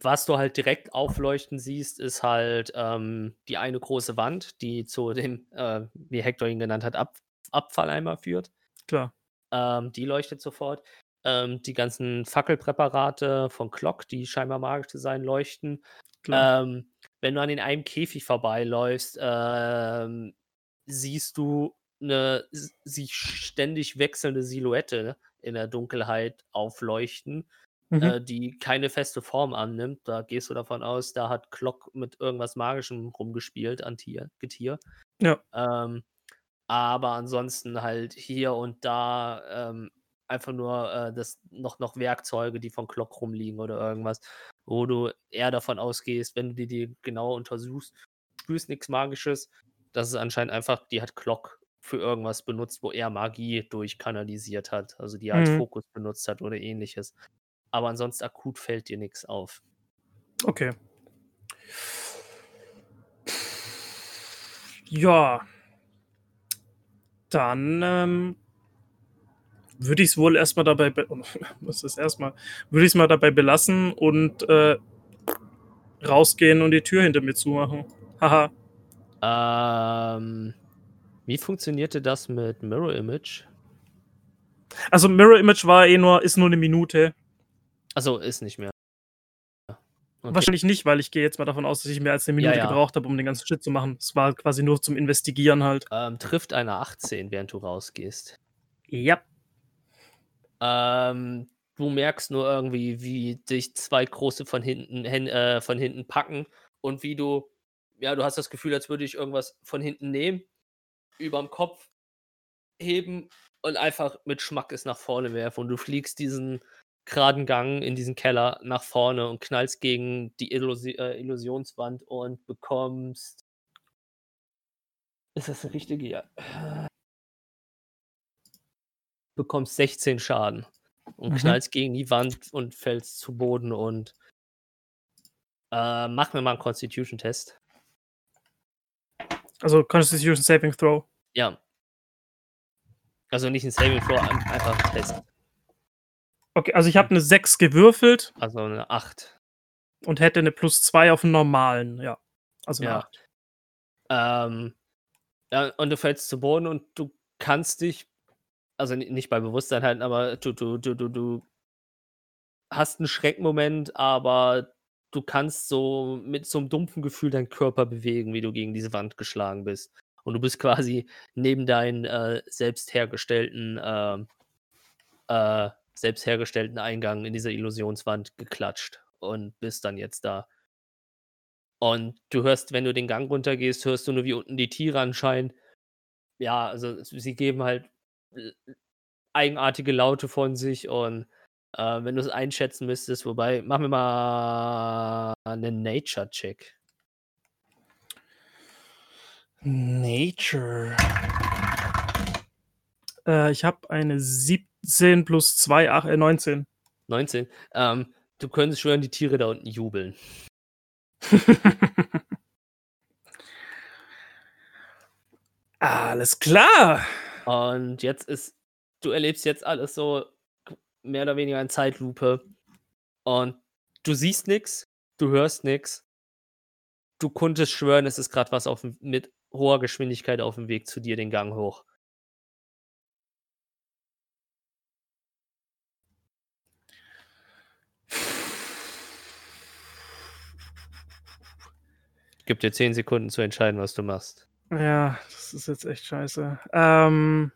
was du halt direkt aufleuchten siehst, ist halt, ähm, die eine große Wand, die zu dem, äh, wie Hector ihn genannt hat, Ab Abfalleimer führt. Klar. Ähm, die leuchtet sofort. Ähm, die ganzen Fackelpräparate von Clock, die scheinbar magisch zu sein, leuchten. Klar. Ähm, wenn du an den einem Käfig vorbeiläufst, ähm, siehst du 'ne s sich ständig wechselnde Silhouette in der Dunkelheit aufleuchten, Mhm. äh, die keine feste Form annimmt. Da gehst du davon aus, da hat Clock mit irgendwas Magischem rumgespielt an Tier Getier. Ja. Ähm, aber ansonsten halt hier und da, ähm, einfach nur, äh, das noch noch Werkzeuge, die von Clock rumliegen oder irgendwas, wo du eher davon ausgehst, wenn du dir die genauer untersuchst, spürst nix Magisches. Das ist anscheinend einfach die hat Clock für irgendwas benutzt, wo er Magie durchkanalisiert hat, also die als Mhm. Fokus benutzt hat oder Ähnliches. Aber ansonsten akut fällt dir nix auf. Okay. Ja. Dann, ähm würde ich es wohl erstmal dabei, be was ist erstmal, würde ich es mal dabei belassen und äh, rausgehen und die Tür hinter mir zumachen. Haha. Ähm, wie funktionierte das mit Mirror Image? Also Mirror Image war eh nur, ist nur eine Minute. Also ist nicht mehr. Okay. Wahrscheinlich nicht, weil ich gehe jetzt mal davon aus, dass ich mehr als eine Minute Ja, ja. gebraucht habe, um den ganzen Shit zu machen. Es war quasi nur zum Investigieren halt. Ähm, trifft eine 18, während du rausgehst. Ja. Ähm, du merkst nur irgendwie, wie dich zwei große von hinten, hin, äh, von hinten packen und wie du, ja, du hast das Gefühl, als würde ich irgendwas von hinten nehmen, überm Kopf heben und einfach mit Schmackes nach vorne werfen und du fliegst diesen geraden Gang in diesen Keller nach vorne und knallst gegen die Illusi äh, Illusionswand und bekommst. Ist das eine richtige? Ja. Bekommst 16 Schaden und Mhm. knallst gegen die Wand und fällst zu Boden und äh, mach mir mal einen Constitution-Test. Also Constitution Saving Throw. Ja. Also nicht ein Saving Throw, ein- einfach ein Test. Okay, also ich habe eine 6 gewürfelt Also eine 8. und hätte eine plus 2 auf einen normalen, ja. Also eine Ja. 8. Ähm, ja, und du fällst zu Boden und du kannst dich, also ni- nicht bei Bewusstsein halten, aber du, du, du, du, du hast einen Schreckmoment, aber du kannst so mit so einem dumpfen Gefühl deinen Körper bewegen, wie du gegen diese Wand geschlagen bist. Und du bist quasi neben deinen äh, selbst hergestellten, ähm, äh, selbst hergestellten Eingang in dieser Illusionswand geklatscht und bist dann jetzt da. Und du hörst, wenn du den Gang runtergehst, hörst du nur, wie unten die Tiere anscheinend. Ja, also sie geben halt äh, eigenartige Laute von sich und äh, wenn du es einschätzen müsstest, wobei, machen wir mal einen Nature-Check. Nature. Äh, ich habe eine 17 plus 2, ach, äh, 19. 19. Ähm, du könntest schwören, die Tiere da unten jubeln. Alles klar. Und jetzt ist, du erlebst jetzt alles so mehr oder weniger in Zeitlupe. Und du siehst nichts, du hörst nichts. Du konntest schwören, es ist gerade was auf, mit hoher Geschwindigkeit auf dem Weg zu dir den Gang hoch. Gib dir 10 Sekunden zu entscheiden, was du machst. Ja, das ist jetzt echt scheiße. Ähm,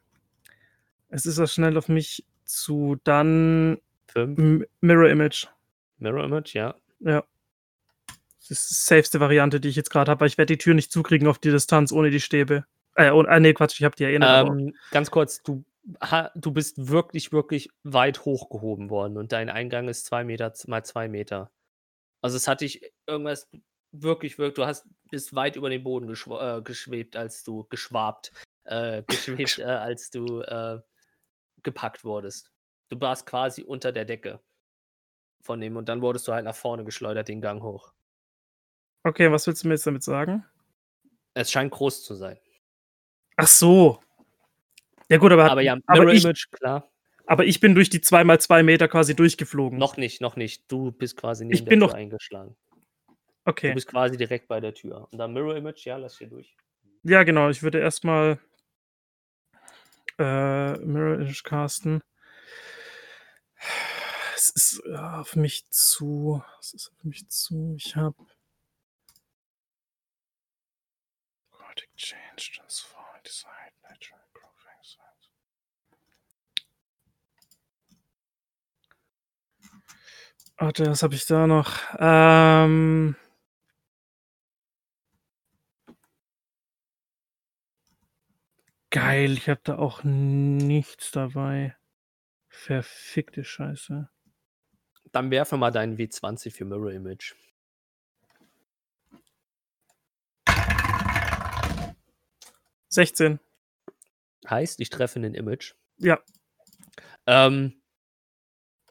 es ist so schnell auf mich zu dann 5. M Mirror Image. Mirror Image, ja. Ja. Das ist die safeste Variante, die ich jetzt gerade habe, weil ich werde die Tür nicht zukriegen auf die Distanz ohne die Stäbe. Äh, und, äh nee, Quatsch, ich habe die erinnert. aber- Ähm, ganz kurz, du, ha, du bist wirklich, wirklich weit hochgehoben worden und dein Eingang ist zwei Meter mal zwei Meter. Also es hat dich irgendwas wirklich, wirklich, du hast bist weit über den Boden geschw äh, geschwebt, als du geschwabt, äh, geschwebt, äh, als du äh, gepackt wurdest. Du warst quasi unter der Decke von dem und dann wurdest du halt nach vorne geschleudert, den Gang hoch. Okay, was willst du mir jetzt damit sagen? Es scheint groß zu sein. Ach so. Ja gut, aber, Aber ja, aber, ich, Image, klar. aber ich bin durch die 2x2 Meter quasi durchgeflogen. Noch nicht, noch nicht. Du bist quasi neben Ich bin der noch- Tür eingeschlagen. Du Okay. bist quasi direkt bei der Tür. Und dann Mirror Image, ja, lass hier durch. Ja, genau. Ich würde erstmal äh, Mirror Image casten. Es ist äh, auf mich zu. Es ist auf mich zu. Ich habe. Chromatic Change, Transform, Decide, Natural Growth, Science. Warte, was habe ich da noch? Ähm. Geil, ich habe da auch nichts dabei. Verfickte Scheiße. Dann werfe mal deinen W20 für Mirror Image. Sechzehn. Heißt, ich treffe einen Image. Ja. Ähm,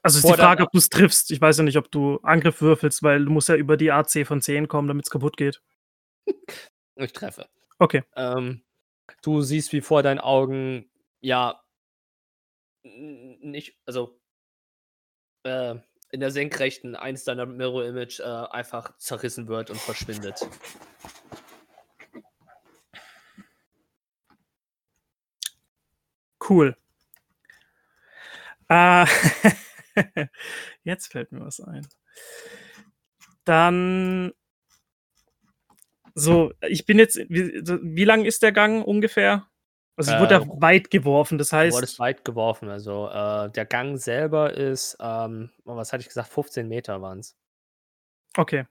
Also ist die Frage, ob du es triffst. Ich weiß ja nicht, ob du Angriff würfelst, weil du musst ja über die AC von 10 kommen, damit es kaputt geht. ich treffe. Okay. Ähm, du siehst, wie vor deinen Augen, ja, nicht, also äh, in der Senkrechten eins deiner Mirror Image äh, einfach zerrissen wird und verschwindet. Cool. Äh, jetzt fällt mir was ein. Dann. So, ich bin jetzt. Wie, wie lang ist der Gang ungefähr? Also, ich wurde Äh, ja weit geworfen, das Du heißt. wurdest weit geworfen. Also äh, der Gang selber ist, ähm, oh, was hatte ich gesagt, 15 Meter waren es. Okay.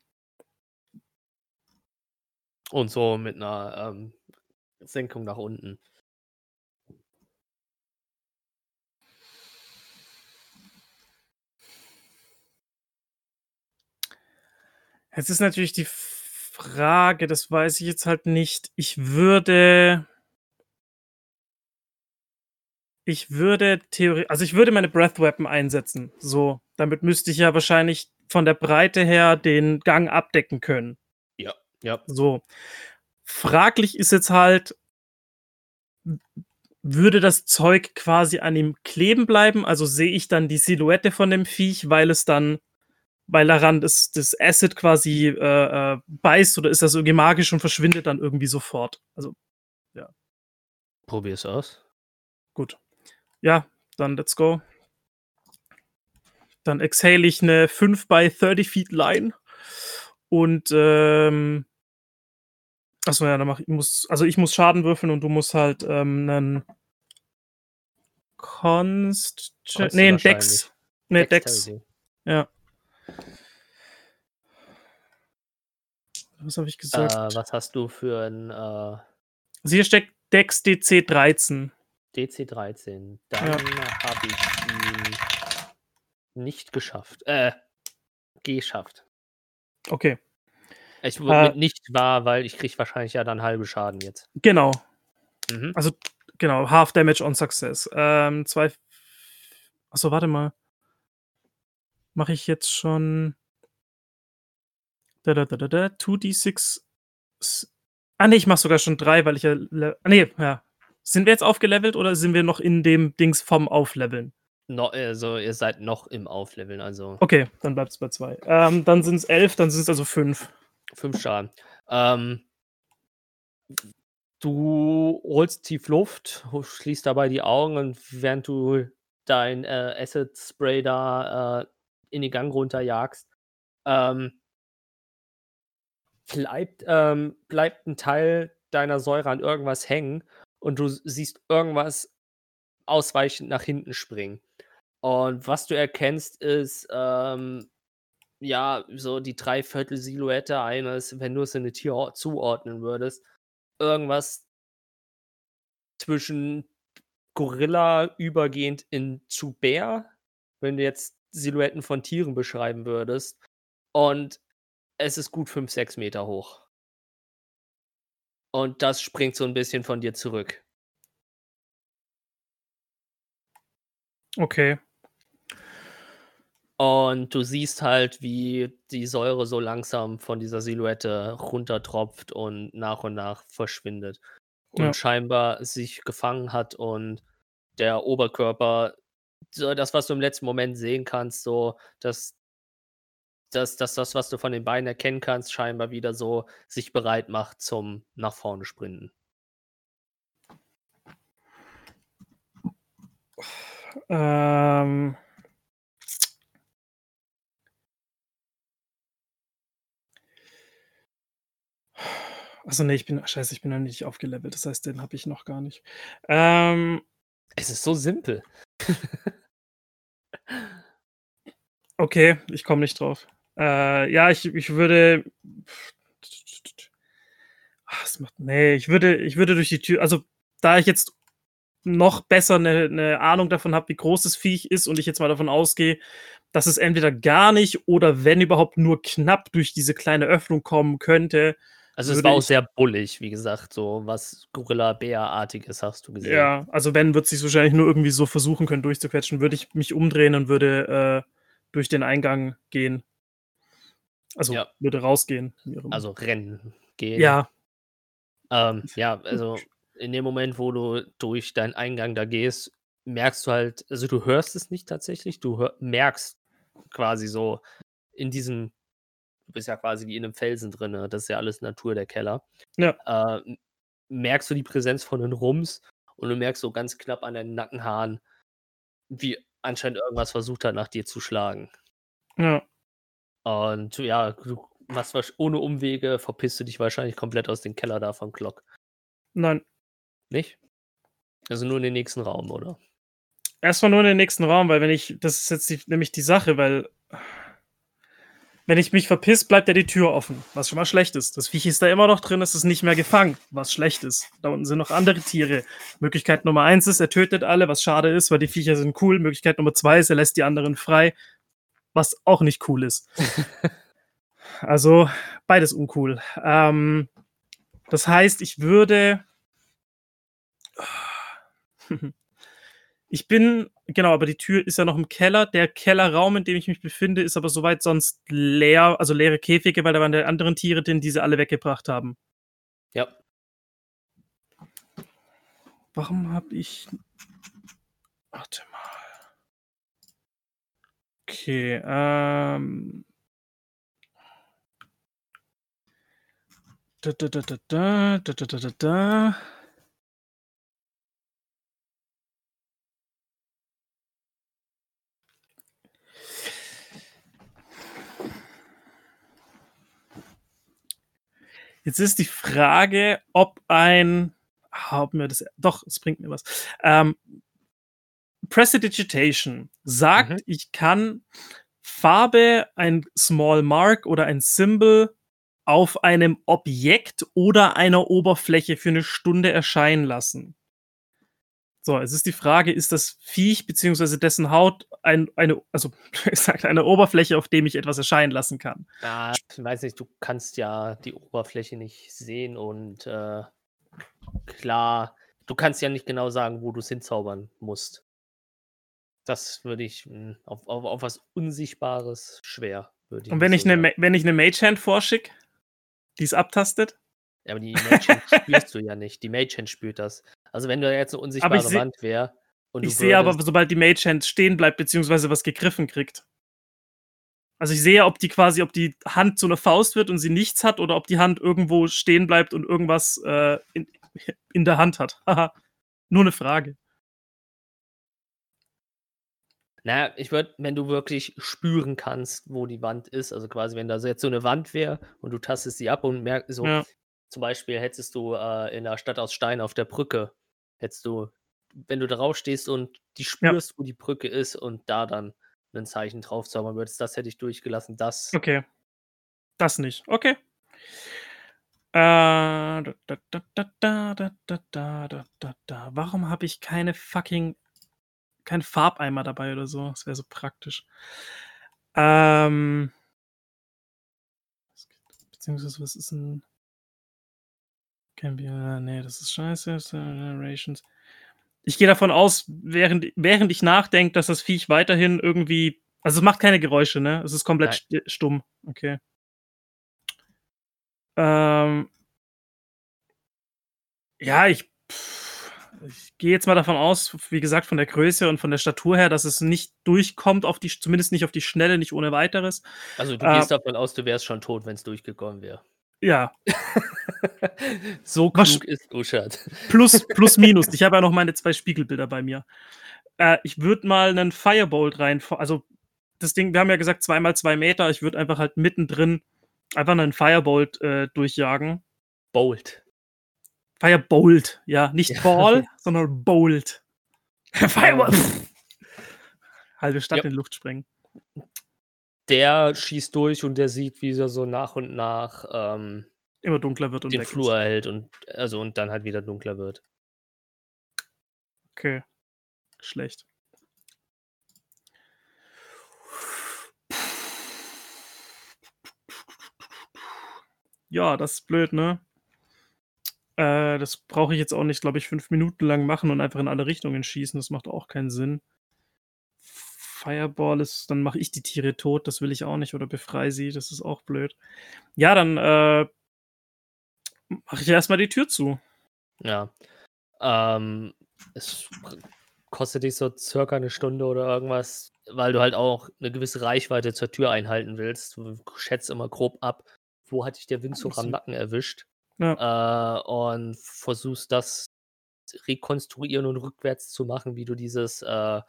Und so mit einer ähm, Senkung nach unten. Jetzt ist natürlich die Frage, das weiß ich jetzt halt nicht. Ich würde. Ich würde Theorie, also ich würde meine Breath Weapon einsetzen. So, damit müsste ich ja wahrscheinlich von der Breite her den Gang abdecken können. Ja. Ja. So. Fraglich ist jetzt halt, würde das Zeug quasi an ihm kleben bleiben? Also sehe ich dann die Silhouette von dem Viech, weil es dann, weil daran das, das Acid quasi äh, äh, beißt oder ist das irgendwie magisch und verschwindet dann irgendwie sofort? Also Probier's aus. gut. Ja, dann let's go. Dann exhale ich eine 5 by 30 Feet Line. Und ähm, achso, ja, dann mach ich muss, also ich muss Schaden würfeln und du musst halt ähm, einen Const. Konsti Nee, ein Dex. Nee, Dex. Dexterity. Ja. Was habe ich Äh, gesagt? was hast du für ein äh, Also hier steckt Dex DC 13. DC13? Dann habe ich ihn nicht geschafft. Äh, geschafft. Okay, Ich Äh, nicht wahr, weil ich krieg wahrscheinlich ja dann halbe Schaden jetzt. genau. Mhm. Also, genau, Half Damage on Success. Ähm, zwei. Achso, warte mal. Mache ich jetzt schon. Da, da, da, da, da. 2d6. S- Ah, nee, ich mache sogar schon drei, weil ich ja. nee, ja. Sind wir jetzt aufgelevelt oder sind wir noch in dem Dings vom Aufleveln? No, also ihr seid noch im Aufleveln, also Okay, dann bleibt es bei zwei. Ähm, dann sind es elf, dann sind es also fünf. fünf Schaden. Ähm, du holst tief Luft, schließt dabei die Augen und während du dein äh, Acid Spray da äh, in den Gang runterjagst, ähm, bleibt, ähm, bleibt ein Teil deiner Säure an irgendwas hängen und du siehst irgendwas ausweichend nach hinten springen. Und was du erkennst, ist, ähm, ja, so die Dreiviertel-Silhouette eines, wenn du es in eine Tier zuordnen würdest, irgendwas zwischen Gorilla übergehend in zu Bär, wenn du jetzt Silhouetten von Tieren beschreiben würdest. Und es ist gut 5, 6 Meter hoch. Und das springt so ein bisschen von dir zurück. Okay. Und du siehst halt, wie die Säure so langsam von dieser Silhouette runtertropft und nach und nach verschwindet. Und Ja. scheinbar sich gefangen hat und der Oberkörper, so das, was du im letzten Moment sehen kannst, so, dass dass dass das, was du von den Beinen erkennen kannst, scheinbar wieder so sich bereit macht zum nach vorne sprinten. Ähm. Achso, nee, ich bin. Scheiße, ich bin noch nicht aufgelevelt. Das heißt, den habe ich noch gar nicht. Ähm, Es ist so simpel. okay, ich komme nicht drauf. Äh, ja, ich, ich würde. Ach, es macht, nee, ich würde, ich würde durch die Tür. Also, da ich jetzt noch besser eine, eine Ahnung davon habe, wie groß das Viech ist und ich jetzt mal davon ausgehe, dass es entweder gar nicht oder wenn überhaupt nur knapp durch diese kleine Öffnung kommen könnte. Also es war auch sehr bullig, wie gesagt, so was Gorilla-Bär-artiges hast du gesehen. Ja, also wenn, wird sich wahrscheinlich nur irgendwie so versuchen können durchzuquetschen, würde ich mich umdrehen und würde äh, durch den Eingang gehen. Also Ja. würde rausgehen. Also rennen gehen. ja, Ähm, ja, also in dem Moment, wo du durch deinen Eingang da gehst, merkst du halt, also du hörst es nicht tatsächlich, du hör, merkst quasi so in diesem, du bist ja quasi wie in einem Felsen drin, das ist ja alles Natur, der Keller. Ja. Äh, merkst du die Präsenz von den Rums und du merkst so ganz knapp an deinen Nackenhaaren, wie anscheinend irgendwas versucht hat, nach dir zu schlagen. Ja. Und ja, du machst wahrsch- ohne Umwege, verpisst du dich wahrscheinlich komplett aus dem Keller da vom Glock. Nein. Nicht? Also nur in den nächsten Raum, oder? Erstmal nur in den nächsten Raum, weil wenn ich, das ist jetzt die, nämlich die Sache, weil wenn ich mich verpiss, bleibt ja die Tür offen, was schon mal schlecht ist. Das Viech ist da immer noch drin, es ist nicht mehr gefangen, was schlecht ist. Da unten sind noch andere Tiere. Möglichkeit Nummer eins ist, er tötet alle, was schade ist, weil die Viecher sind cool. Möglichkeit Nummer zwei ist, er lässt die anderen frei, was auch nicht cool ist. also beides uncool. Ähm, das heißt, ich würde. Ich bin, genau, aber die Tür ist ja noch im Keller. Der Kellerraum, in dem ich mich befinde, ist aber soweit sonst leer, also leere Käfige, weil da waren die anderen Tiere drin, die sie alle weggebracht haben. Ja. Warum habe ich. Warte mal. Okay, ähm. Da, da, da, da, da, da, da, da, da, Jetzt ist die Frage, ob ein. ah, Ob mir das, doch, es bringt mir was. Ähm, Prestidigitation sagt, Mhm. ich kann Farbe, ein Small Mark oder ein Symbol auf einem Objekt oder einer Oberfläche für eine Stunde erscheinen lassen. So, es ist die Frage, ist das Viech bzw. dessen Haut ein, eine, also sag, eine Oberfläche, auf dem ich etwas erscheinen lassen kann? Ja, ich weiß nicht, du kannst ja die Oberfläche nicht sehen und äh, klar, du kannst ja nicht genau sagen, wo du es hinzaubern musst. Das würde ich mh, auf, auf, auf was Unsichtbares schwer. Würde ich Und wenn ich so eine, wenn ich eine Mage Hand vorschicke, die es abtastet, Ja, aber die Mage Hand spürst du ja nicht. Die Mage Hand spürt das. Also wenn da jetzt eine unsichtbare seh- Wand wäre und ich sehe aber, sobald die Mage Hand stehen bleibt, beziehungsweise was gegriffen kriegt. Also ich sehe, ob die quasi, ob die Hand zu einer Faust wird und sie nichts hat oder ob die Hand irgendwo stehen bleibt und irgendwas äh, in, in der Hand hat. Haha. Nur eine Frage. Naja, ich würde, wenn du wirklich spüren kannst, wo die Wand ist, also quasi, wenn da jetzt so eine Wand wäre und du tastest sie ab und merkst so, Ja. zum Beispiel hättest du äh, in der Stadt aus Stein auf der Brücke, hättest du, wenn du drauf stehst und die spürst, ja. wo die Brücke ist und da dann ein Zeichen drauf zaubern würdest, das hätte ich durchgelassen. Das. Okay. Das nicht. Okay. Warum habe ich keine fucking kein Farbeimer dabei oder so? Das wäre so praktisch. Ähm, beziehungsweise was ist ein Can be, äh, nee, das ist scheiße. Generations. Ich gehe davon aus, während, während ich nachdenke, dass das Viech weiterhin irgendwie. Also es macht keine Geräusche, ne? Es ist komplett sti- stumm. Okay. Ähm, ja, ich, pff, ich gehe jetzt mal davon aus, wie gesagt, von der Größe und von der Statur her, dass es nicht durchkommt, auf die, zumindest nicht auf die Schnelle, nicht ohne weiteres. also du äh, gehst davon aus, du wärst schon tot, wenn es durchgekommen wäre. Ja, so klug ist Uschat. plus, plus, minus. Ich habe ja noch meine zwei Spiegelbilder bei mir. Äh, ich würde mal einen Firebolt rein, also das Ding, wir haben ja gesagt, zweimal zwei Meter. Ich würde einfach halt mittendrin einfach einen Firebolt äh, durchjagen. Bolt. Firebolt, ja, nicht Ja. Ball, sondern Bolt. Firebolt. Halbe Stadt Ja. in Luft sprengen. Der schießt durch und der sieht, wie er so nach und nach ähm, Immer dunkler wird und den ist. Flur erhält und also und dann halt wieder dunkler wird. Okay. Schlecht. Ja, das ist blöd, ne? Äh, das brauche ich jetzt auch nicht, glaube ich, fünf Minuten lang machen und einfach in alle Richtungen schießen. Das macht auch keinen Sinn. Fireball ist, dann mache ich die Tiere tot. Das will ich auch nicht oder befreie sie. Das ist auch blöd. Ja, dann äh, mache ich erstmal die Tür zu. Ja. Ähm, es kostet dich so circa eine Stunde oder irgendwas, weil du halt auch eine gewisse Reichweite zur Tür einhalten willst. Du schätzt immer grob ab, wo hat dich der Windzug am. Nacken erwischt Ja. äh, und versuchst das rekonstruieren und rückwärts zu machen, wie du dieses äh,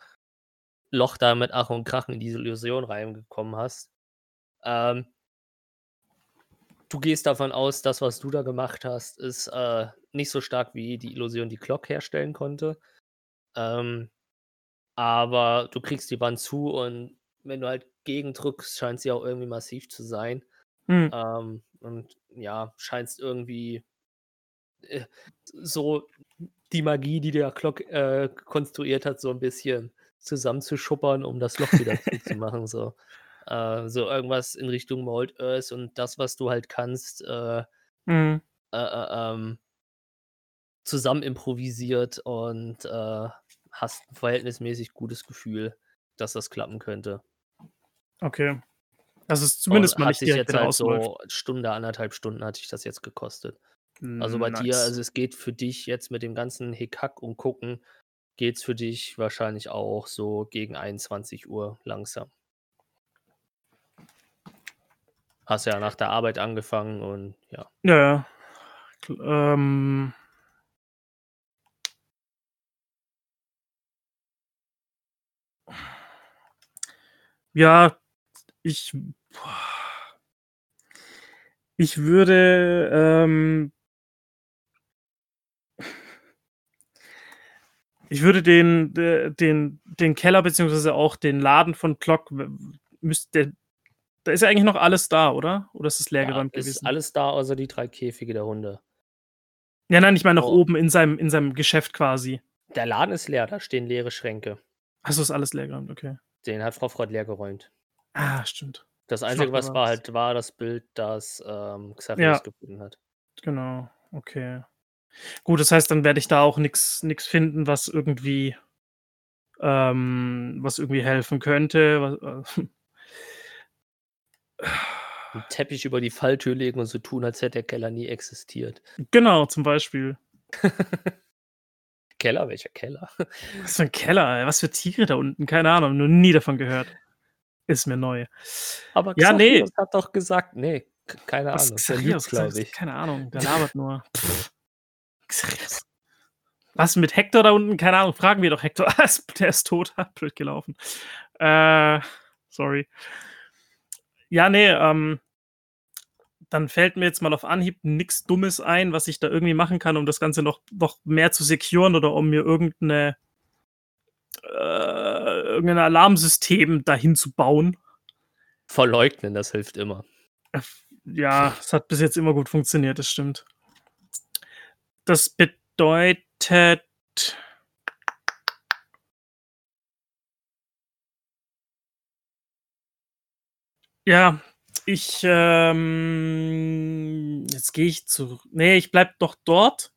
Loch da mit Ach und Krach in diese Illusion reingekommen hast. Ähm, du gehst davon aus, das, was du da gemacht hast, ist äh, nicht so stark wie die Illusion, die Glock herstellen konnte. Ähm, aber du kriegst die Wand zu und wenn du halt gegendrückst, scheint sie auch irgendwie massiv zu sein. Hm. Ähm, und ja, scheinst irgendwie äh, so die Magie, die der Glock äh, konstruiert hat, so ein bisschen zusammenzuschuppern, um das Loch wieder zuzumachen. So. Äh, so irgendwas in Richtung Mold Earth und das, was du halt kannst, äh, Hm. äh, äh, ähm, zusammen improvisiert und äh, hast ein verhältnismäßig gutes Gefühl, dass das klappen könnte. Okay. Das ist zumindest und mal nicht direkt jetzt halt ausläuft. so Stunde, anderthalb Stunden hat sich das jetzt gekostet. Also bei dir, Nice. also es geht für dich jetzt mit dem ganzen Hickhack und Gucken, geht es für dich wahrscheinlich auch so gegen 21 Uhr langsam. Hast ja nach der Arbeit angefangen und ja. Ja, ja. Ähm, ja, ich, ich würde, ähm, ich würde den, de- den, den Keller beziehungsweise auch den Laden von Clock, müsste, da ist ja eigentlich noch alles da, oder? Oder ist es ja leergeräumt ist gewesen? alles da, außer die drei Käfige der Hunde. Ja, nein, ich meine noch Oh. oben in seinem, in seinem Geschäft quasi. Der Laden ist leer, da stehen leere Schränke. Achso, ist alles leergeräumt, okay. Den hat Frau Freud leer geräumt. Ah, stimmt. Das Einzige, was war halt, war das Bild, das ähm, Xavier Ja. gefunden hat. Genau, okay. Gut, das heißt, dann werde ich da auch nichts finden, was irgendwie, ähm, was irgendwie helfen könnte. Was, äh, Einen Teppich über die Falltür legen und so tun, als hätte der Keller nie existiert. genau, zum Beispiel. Keller? Welcher Keller? Was für ein Keller, ey. was für Tiere da unten? Keine Ahnung, nur nie davon gehört. Ist mir neu. Aber Ja, nee. Hat doch gesagt, nee, keine Was Ahnung. Xarius glaube ich. Keine Ahnung, der labert nur. Pff. Was mit Hector da unten? Keine Ahnung, fragen wir doch Hector. Der ist tot. Blöd gelaufen. Äh, sorry. Ja, nee, ähm, dann fällt mir jetzt mal auf Anhieb nichts Dummes ein, was ich da irgendwie machen kann, um das Ganze noch, noch mehr zu securen oder um mir irgendeine äh, irgendein Alarmsystem dahin zu bauen. Verleugnen, das hilft immer. Äh, Ja, es hat bis jetzt immer gut funktioniert, das stimmt. Das bedeutet. Ja, ich. Ähm, jetzt gehe ich zurück. Nee, ich bleib doch dort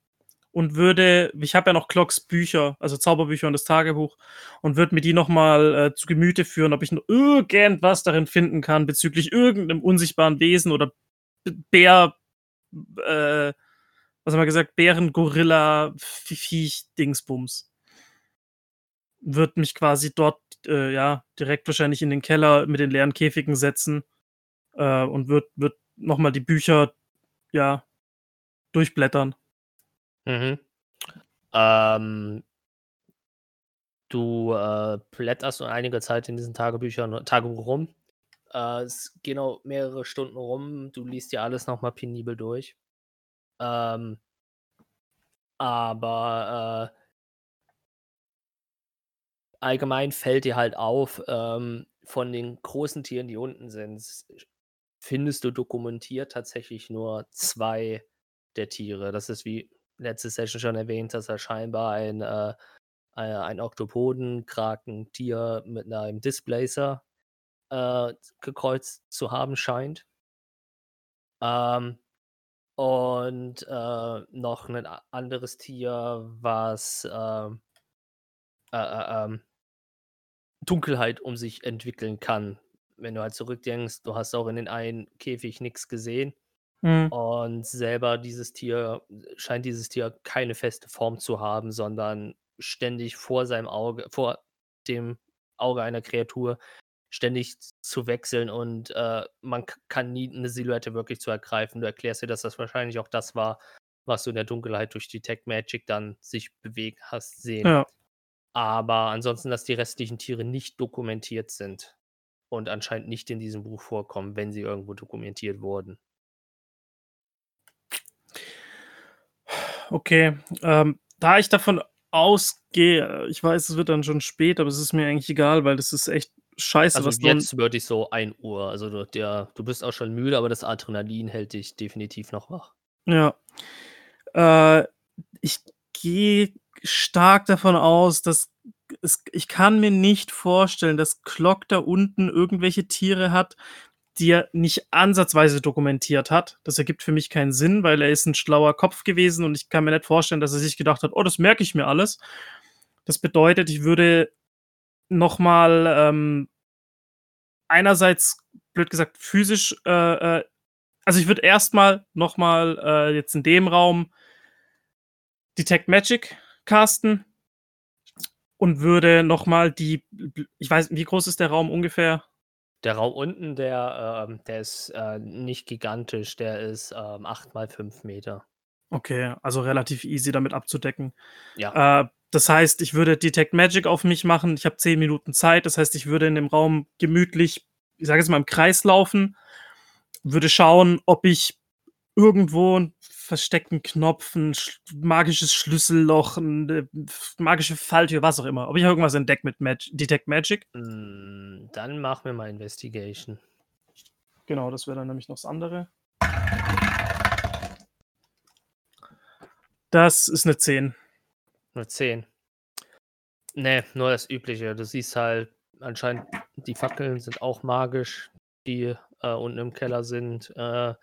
und würde. Ich habe ja noch Clocks Bücher, also Zauberbücher und das Tagebuch, und würde mir die nochmal äh, zu Gemüte führen, ob ich noch irgendwas darin finden kann bezüglich irgendeinem unsichtbaren Wesen oder Bär. Äh, was haben wir gesagt? Bären, Gorilla, Vie- Viech, Dingsbums. Wird mich quasi dort, äh, ja, direkt wahrscheinlich in den Keller mit den leeren Käfigen setzen äh, und wird, wird nochmal die Bücher, ja, durchblättern. Mhm. Ähm, du äh, blätterst nur einige Zeit in diesen Tagebüchern, Tagebuch rum. Äh, es gehen auch mehrere Stunden rum. Du liest dir alles nochmal penibel durch. Ähm, aber äh, allgemein fällt dir halt auf, ähm, von den großen Tieren, die unten sind, findest du dokumentiert tatsächlich nur zwei der Tiere. Das ist wie letzte Session schon erwähnt, dass er scheinbar ein, äh, ein Oktopoden, Krakentier mit einem Displacer äh, gekreuzt zu haben scheint. Ähm, und äh, noch ein anderes Tier, was ähm, äh, äh, ähm, Dunkelheit um sich entwickeln kann. Wenn du halt zurückdenkst, du hast auch in den einen Käfig nichts gesehen. Hm. Und selber dieses Tier, scheint dieses Tier keine feste Form zu haben, sondern ständig vor seinem Auge, vor dem Auge einer Kreatur ständig zu wechseln und äh, man kann nie eine Silhouette wirklich zu ergreifen. Du erklärst dir, dass das wahrscheinlich auch das war, was du in der Dunkelheit durch Detect Magic dann sich bewegt hast sehen. Ja. Aber ansonsten, dass die restlichen Tiere nicht dokumentiert sind und anscheinend nicht in diesem Buch vorkommen, wenn sie irgendwo dokumentiert wurden. Okay, ähm, da ich davon ausgehe, ich weiß, es wird dann schon spät, aber es ist mir eigentlich egal, weil das ist echt scheiße, Also was du. jetzt würde ich so 1 Uhr. Also du, der, du bist auch schon müde, aber das Adrenalin hält dich definitiv noch wach. Ja. Äh, ich gehe stark davon aus, dass es, ich kann mir nicht vorstellen, dass Clock da unten irgendwelche Tiere hat, die er nicht ansatzweise dokumentiert hat. Das ergibt für mich keinen Sinn, weil er ist ein schlauer Kopf gewesen und ich kann mir nicht vorstellen, dass er sich gedacht hat, oh, das merke ich mir alles. Das bedeutet, ich würde nochmal ähm, einerseits, blöd gesagt, physisch, äh, äh, also ich würde erstmal nochmal äh, jetzt in dem Raum Detect Magic casten und würde nochmal die, ich weiß, wie groß ist der Raum ungefähr? Der Raum unten, der, ähm, der ist äh, nicht gigantisch, der ist ähm, 8 mal 5 Meter. Okay, also relativ easy damit abzudecken. Ja. Äh, das heißt, ich würde Detect Magic auf mich machen. Ich habe 10 Minuten Zeit. Das heißt, ich würde in dem Raum gemütlich, ich sage jetzt mal im Kreis laufen, würde schauen, ob ich irgendwo einen versteckten Knopf, ein sch magisches Schlüsselloch, eine magische Falltür, was auch immer. Ob ich irgendwas entdecke mit Mag Detect Magic. Mm, Dann mach mir mal Investigation. Genau, das wäre dann nämlich noch das andere. Das ist eine 10. Nur 10. Nee, nur das Übliche. Du siehst halt, anscheinend, die Fackeln sind auch magisch, die äh, unten im Keller sind. Äh,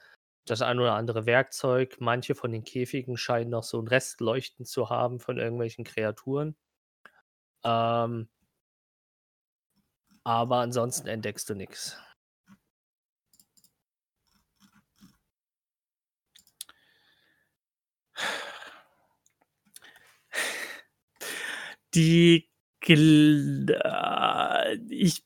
das ein oder andere Werkzeug. Manche von den Käfigen scheinen noch so ein Restleuchten zu haben von irgendwelchen Kreaturen. Ähm, aber ansonsten entdeckst du nichts. Die äh, ich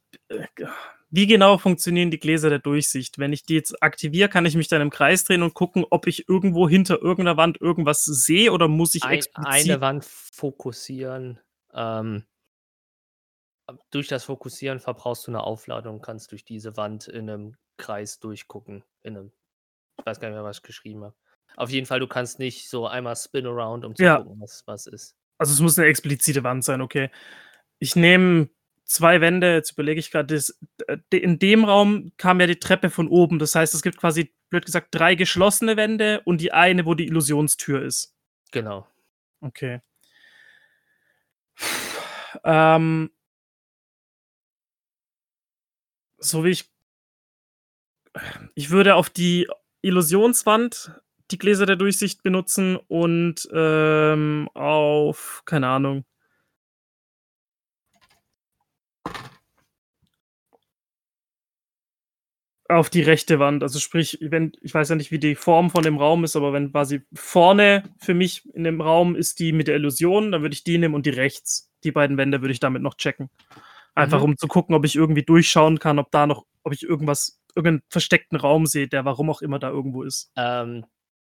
wie genau funktionieren die Gläser der Durchsicht? Wenn ich die jetzt aktiviere, kann ich mich dann im Kreis drehen und gucken, ob ich irgendwo hinter irgendeiner Wand irgendwas sehe oder muss ich Ein, eine Wand fokussieren. Ähm, durch das Fokussieren verbrauchst du eine Aufladung, kannst durch diese Wand in einem Kreis durchgucken. In einem, ich weiß gar nicht mehr, was ich geschrieben habe. Auf jeden Fall, du kannst nicht so einmal spin around, um zu Ja. gucken, was, was ist. Also es muss eine explizite Wand sein, okay. Ich nehme zwei Wände, jetzt überlege ich gerade, in dem Raum kam ja die Treppe von oben. Das heißt, es gibt quasi, blöd gesagt, drei geschlossene Wände und die eine, wo die Illusionstür ist. Genau. Okay. Ähm, so wie ich. Ich würde auf die Illusionswand die Gläser der Durchsicht benutzen und ähm, auf, keine Ahnung. Auf die rechte Wand. Also sprich, wenn, ich weiß ja nicht, wie die Form von dem Raum ist, aber wenn quasi vorne für mich in dem Raum ist die mit der Illusion, dann würde ich die nehmen und die rechts. Die beiden Wände würde ich damit noch checken. Einfach Mhm. um zu gucken, ob ich irgendwie durchschauen kann, ob da noch, ob ich irgendwas, irgendeinen versteckten Raum sehe, der warum auch immer da irgendwo ist. Ähm,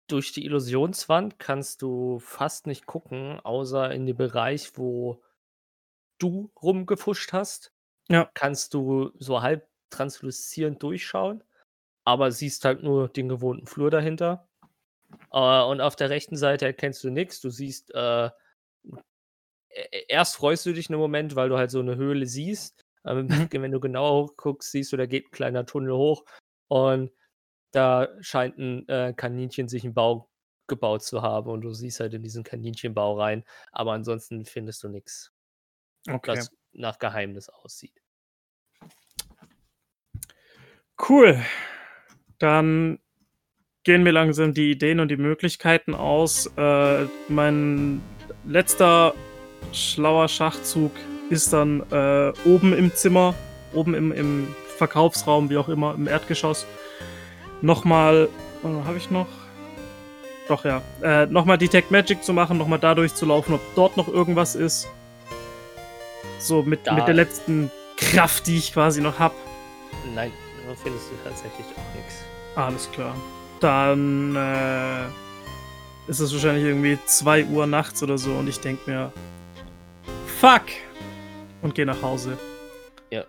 durch die Illusionswand kannst du fast nicht gucken, außer in dem Bereich, wo du rumgefuscht hast. Ja. Kannst du so halb transluzierend durchschauen, aber siehst halt nur den gewohnten Flur dahinter. Äh, und auf der rechten Seite erkennst du nichts. Du siehst, äh, e- erst freust du dich einen Moment, weil du halt so eine Höhle siehst. Aber Mhm. wenn du genauer hochguckst, siehst du, da geht ein kleiner Tunnel hoch und da scheint ein äh, Kaninchen sich einen Bau gebaut zu haben und du siehst halt in diesen Kaninchenbau rein. Aber ansonsten findest du nichts, Okay. das nach Geheimnis aussieht. Cool. Dann gehen mir langsam die Ideen und die Möglichkeiten aus. Äh, mein letzter schlauer Schachzug ist dann äh, oben im Zimmer, oben im, im Verkaufsraum, wie auch immer, im Erdgeschoss. Nochmal, äh, habe ich noch? doch ja. Äh, nochmal Detect Magic zu machen, nochmal da durchzulaufen, ob dort noch irgendwas ist. So mit, Da- mit der letzten Kraft, die ich quasi noch hab. Nein, da findest du tatsächlich auch nichts. Alles klar. Dann äh, ist es wahrscheinlich irgendwie 2 Uhr nachts oder so und ich denk mir, fuck! Und geh nach Hause. Ja.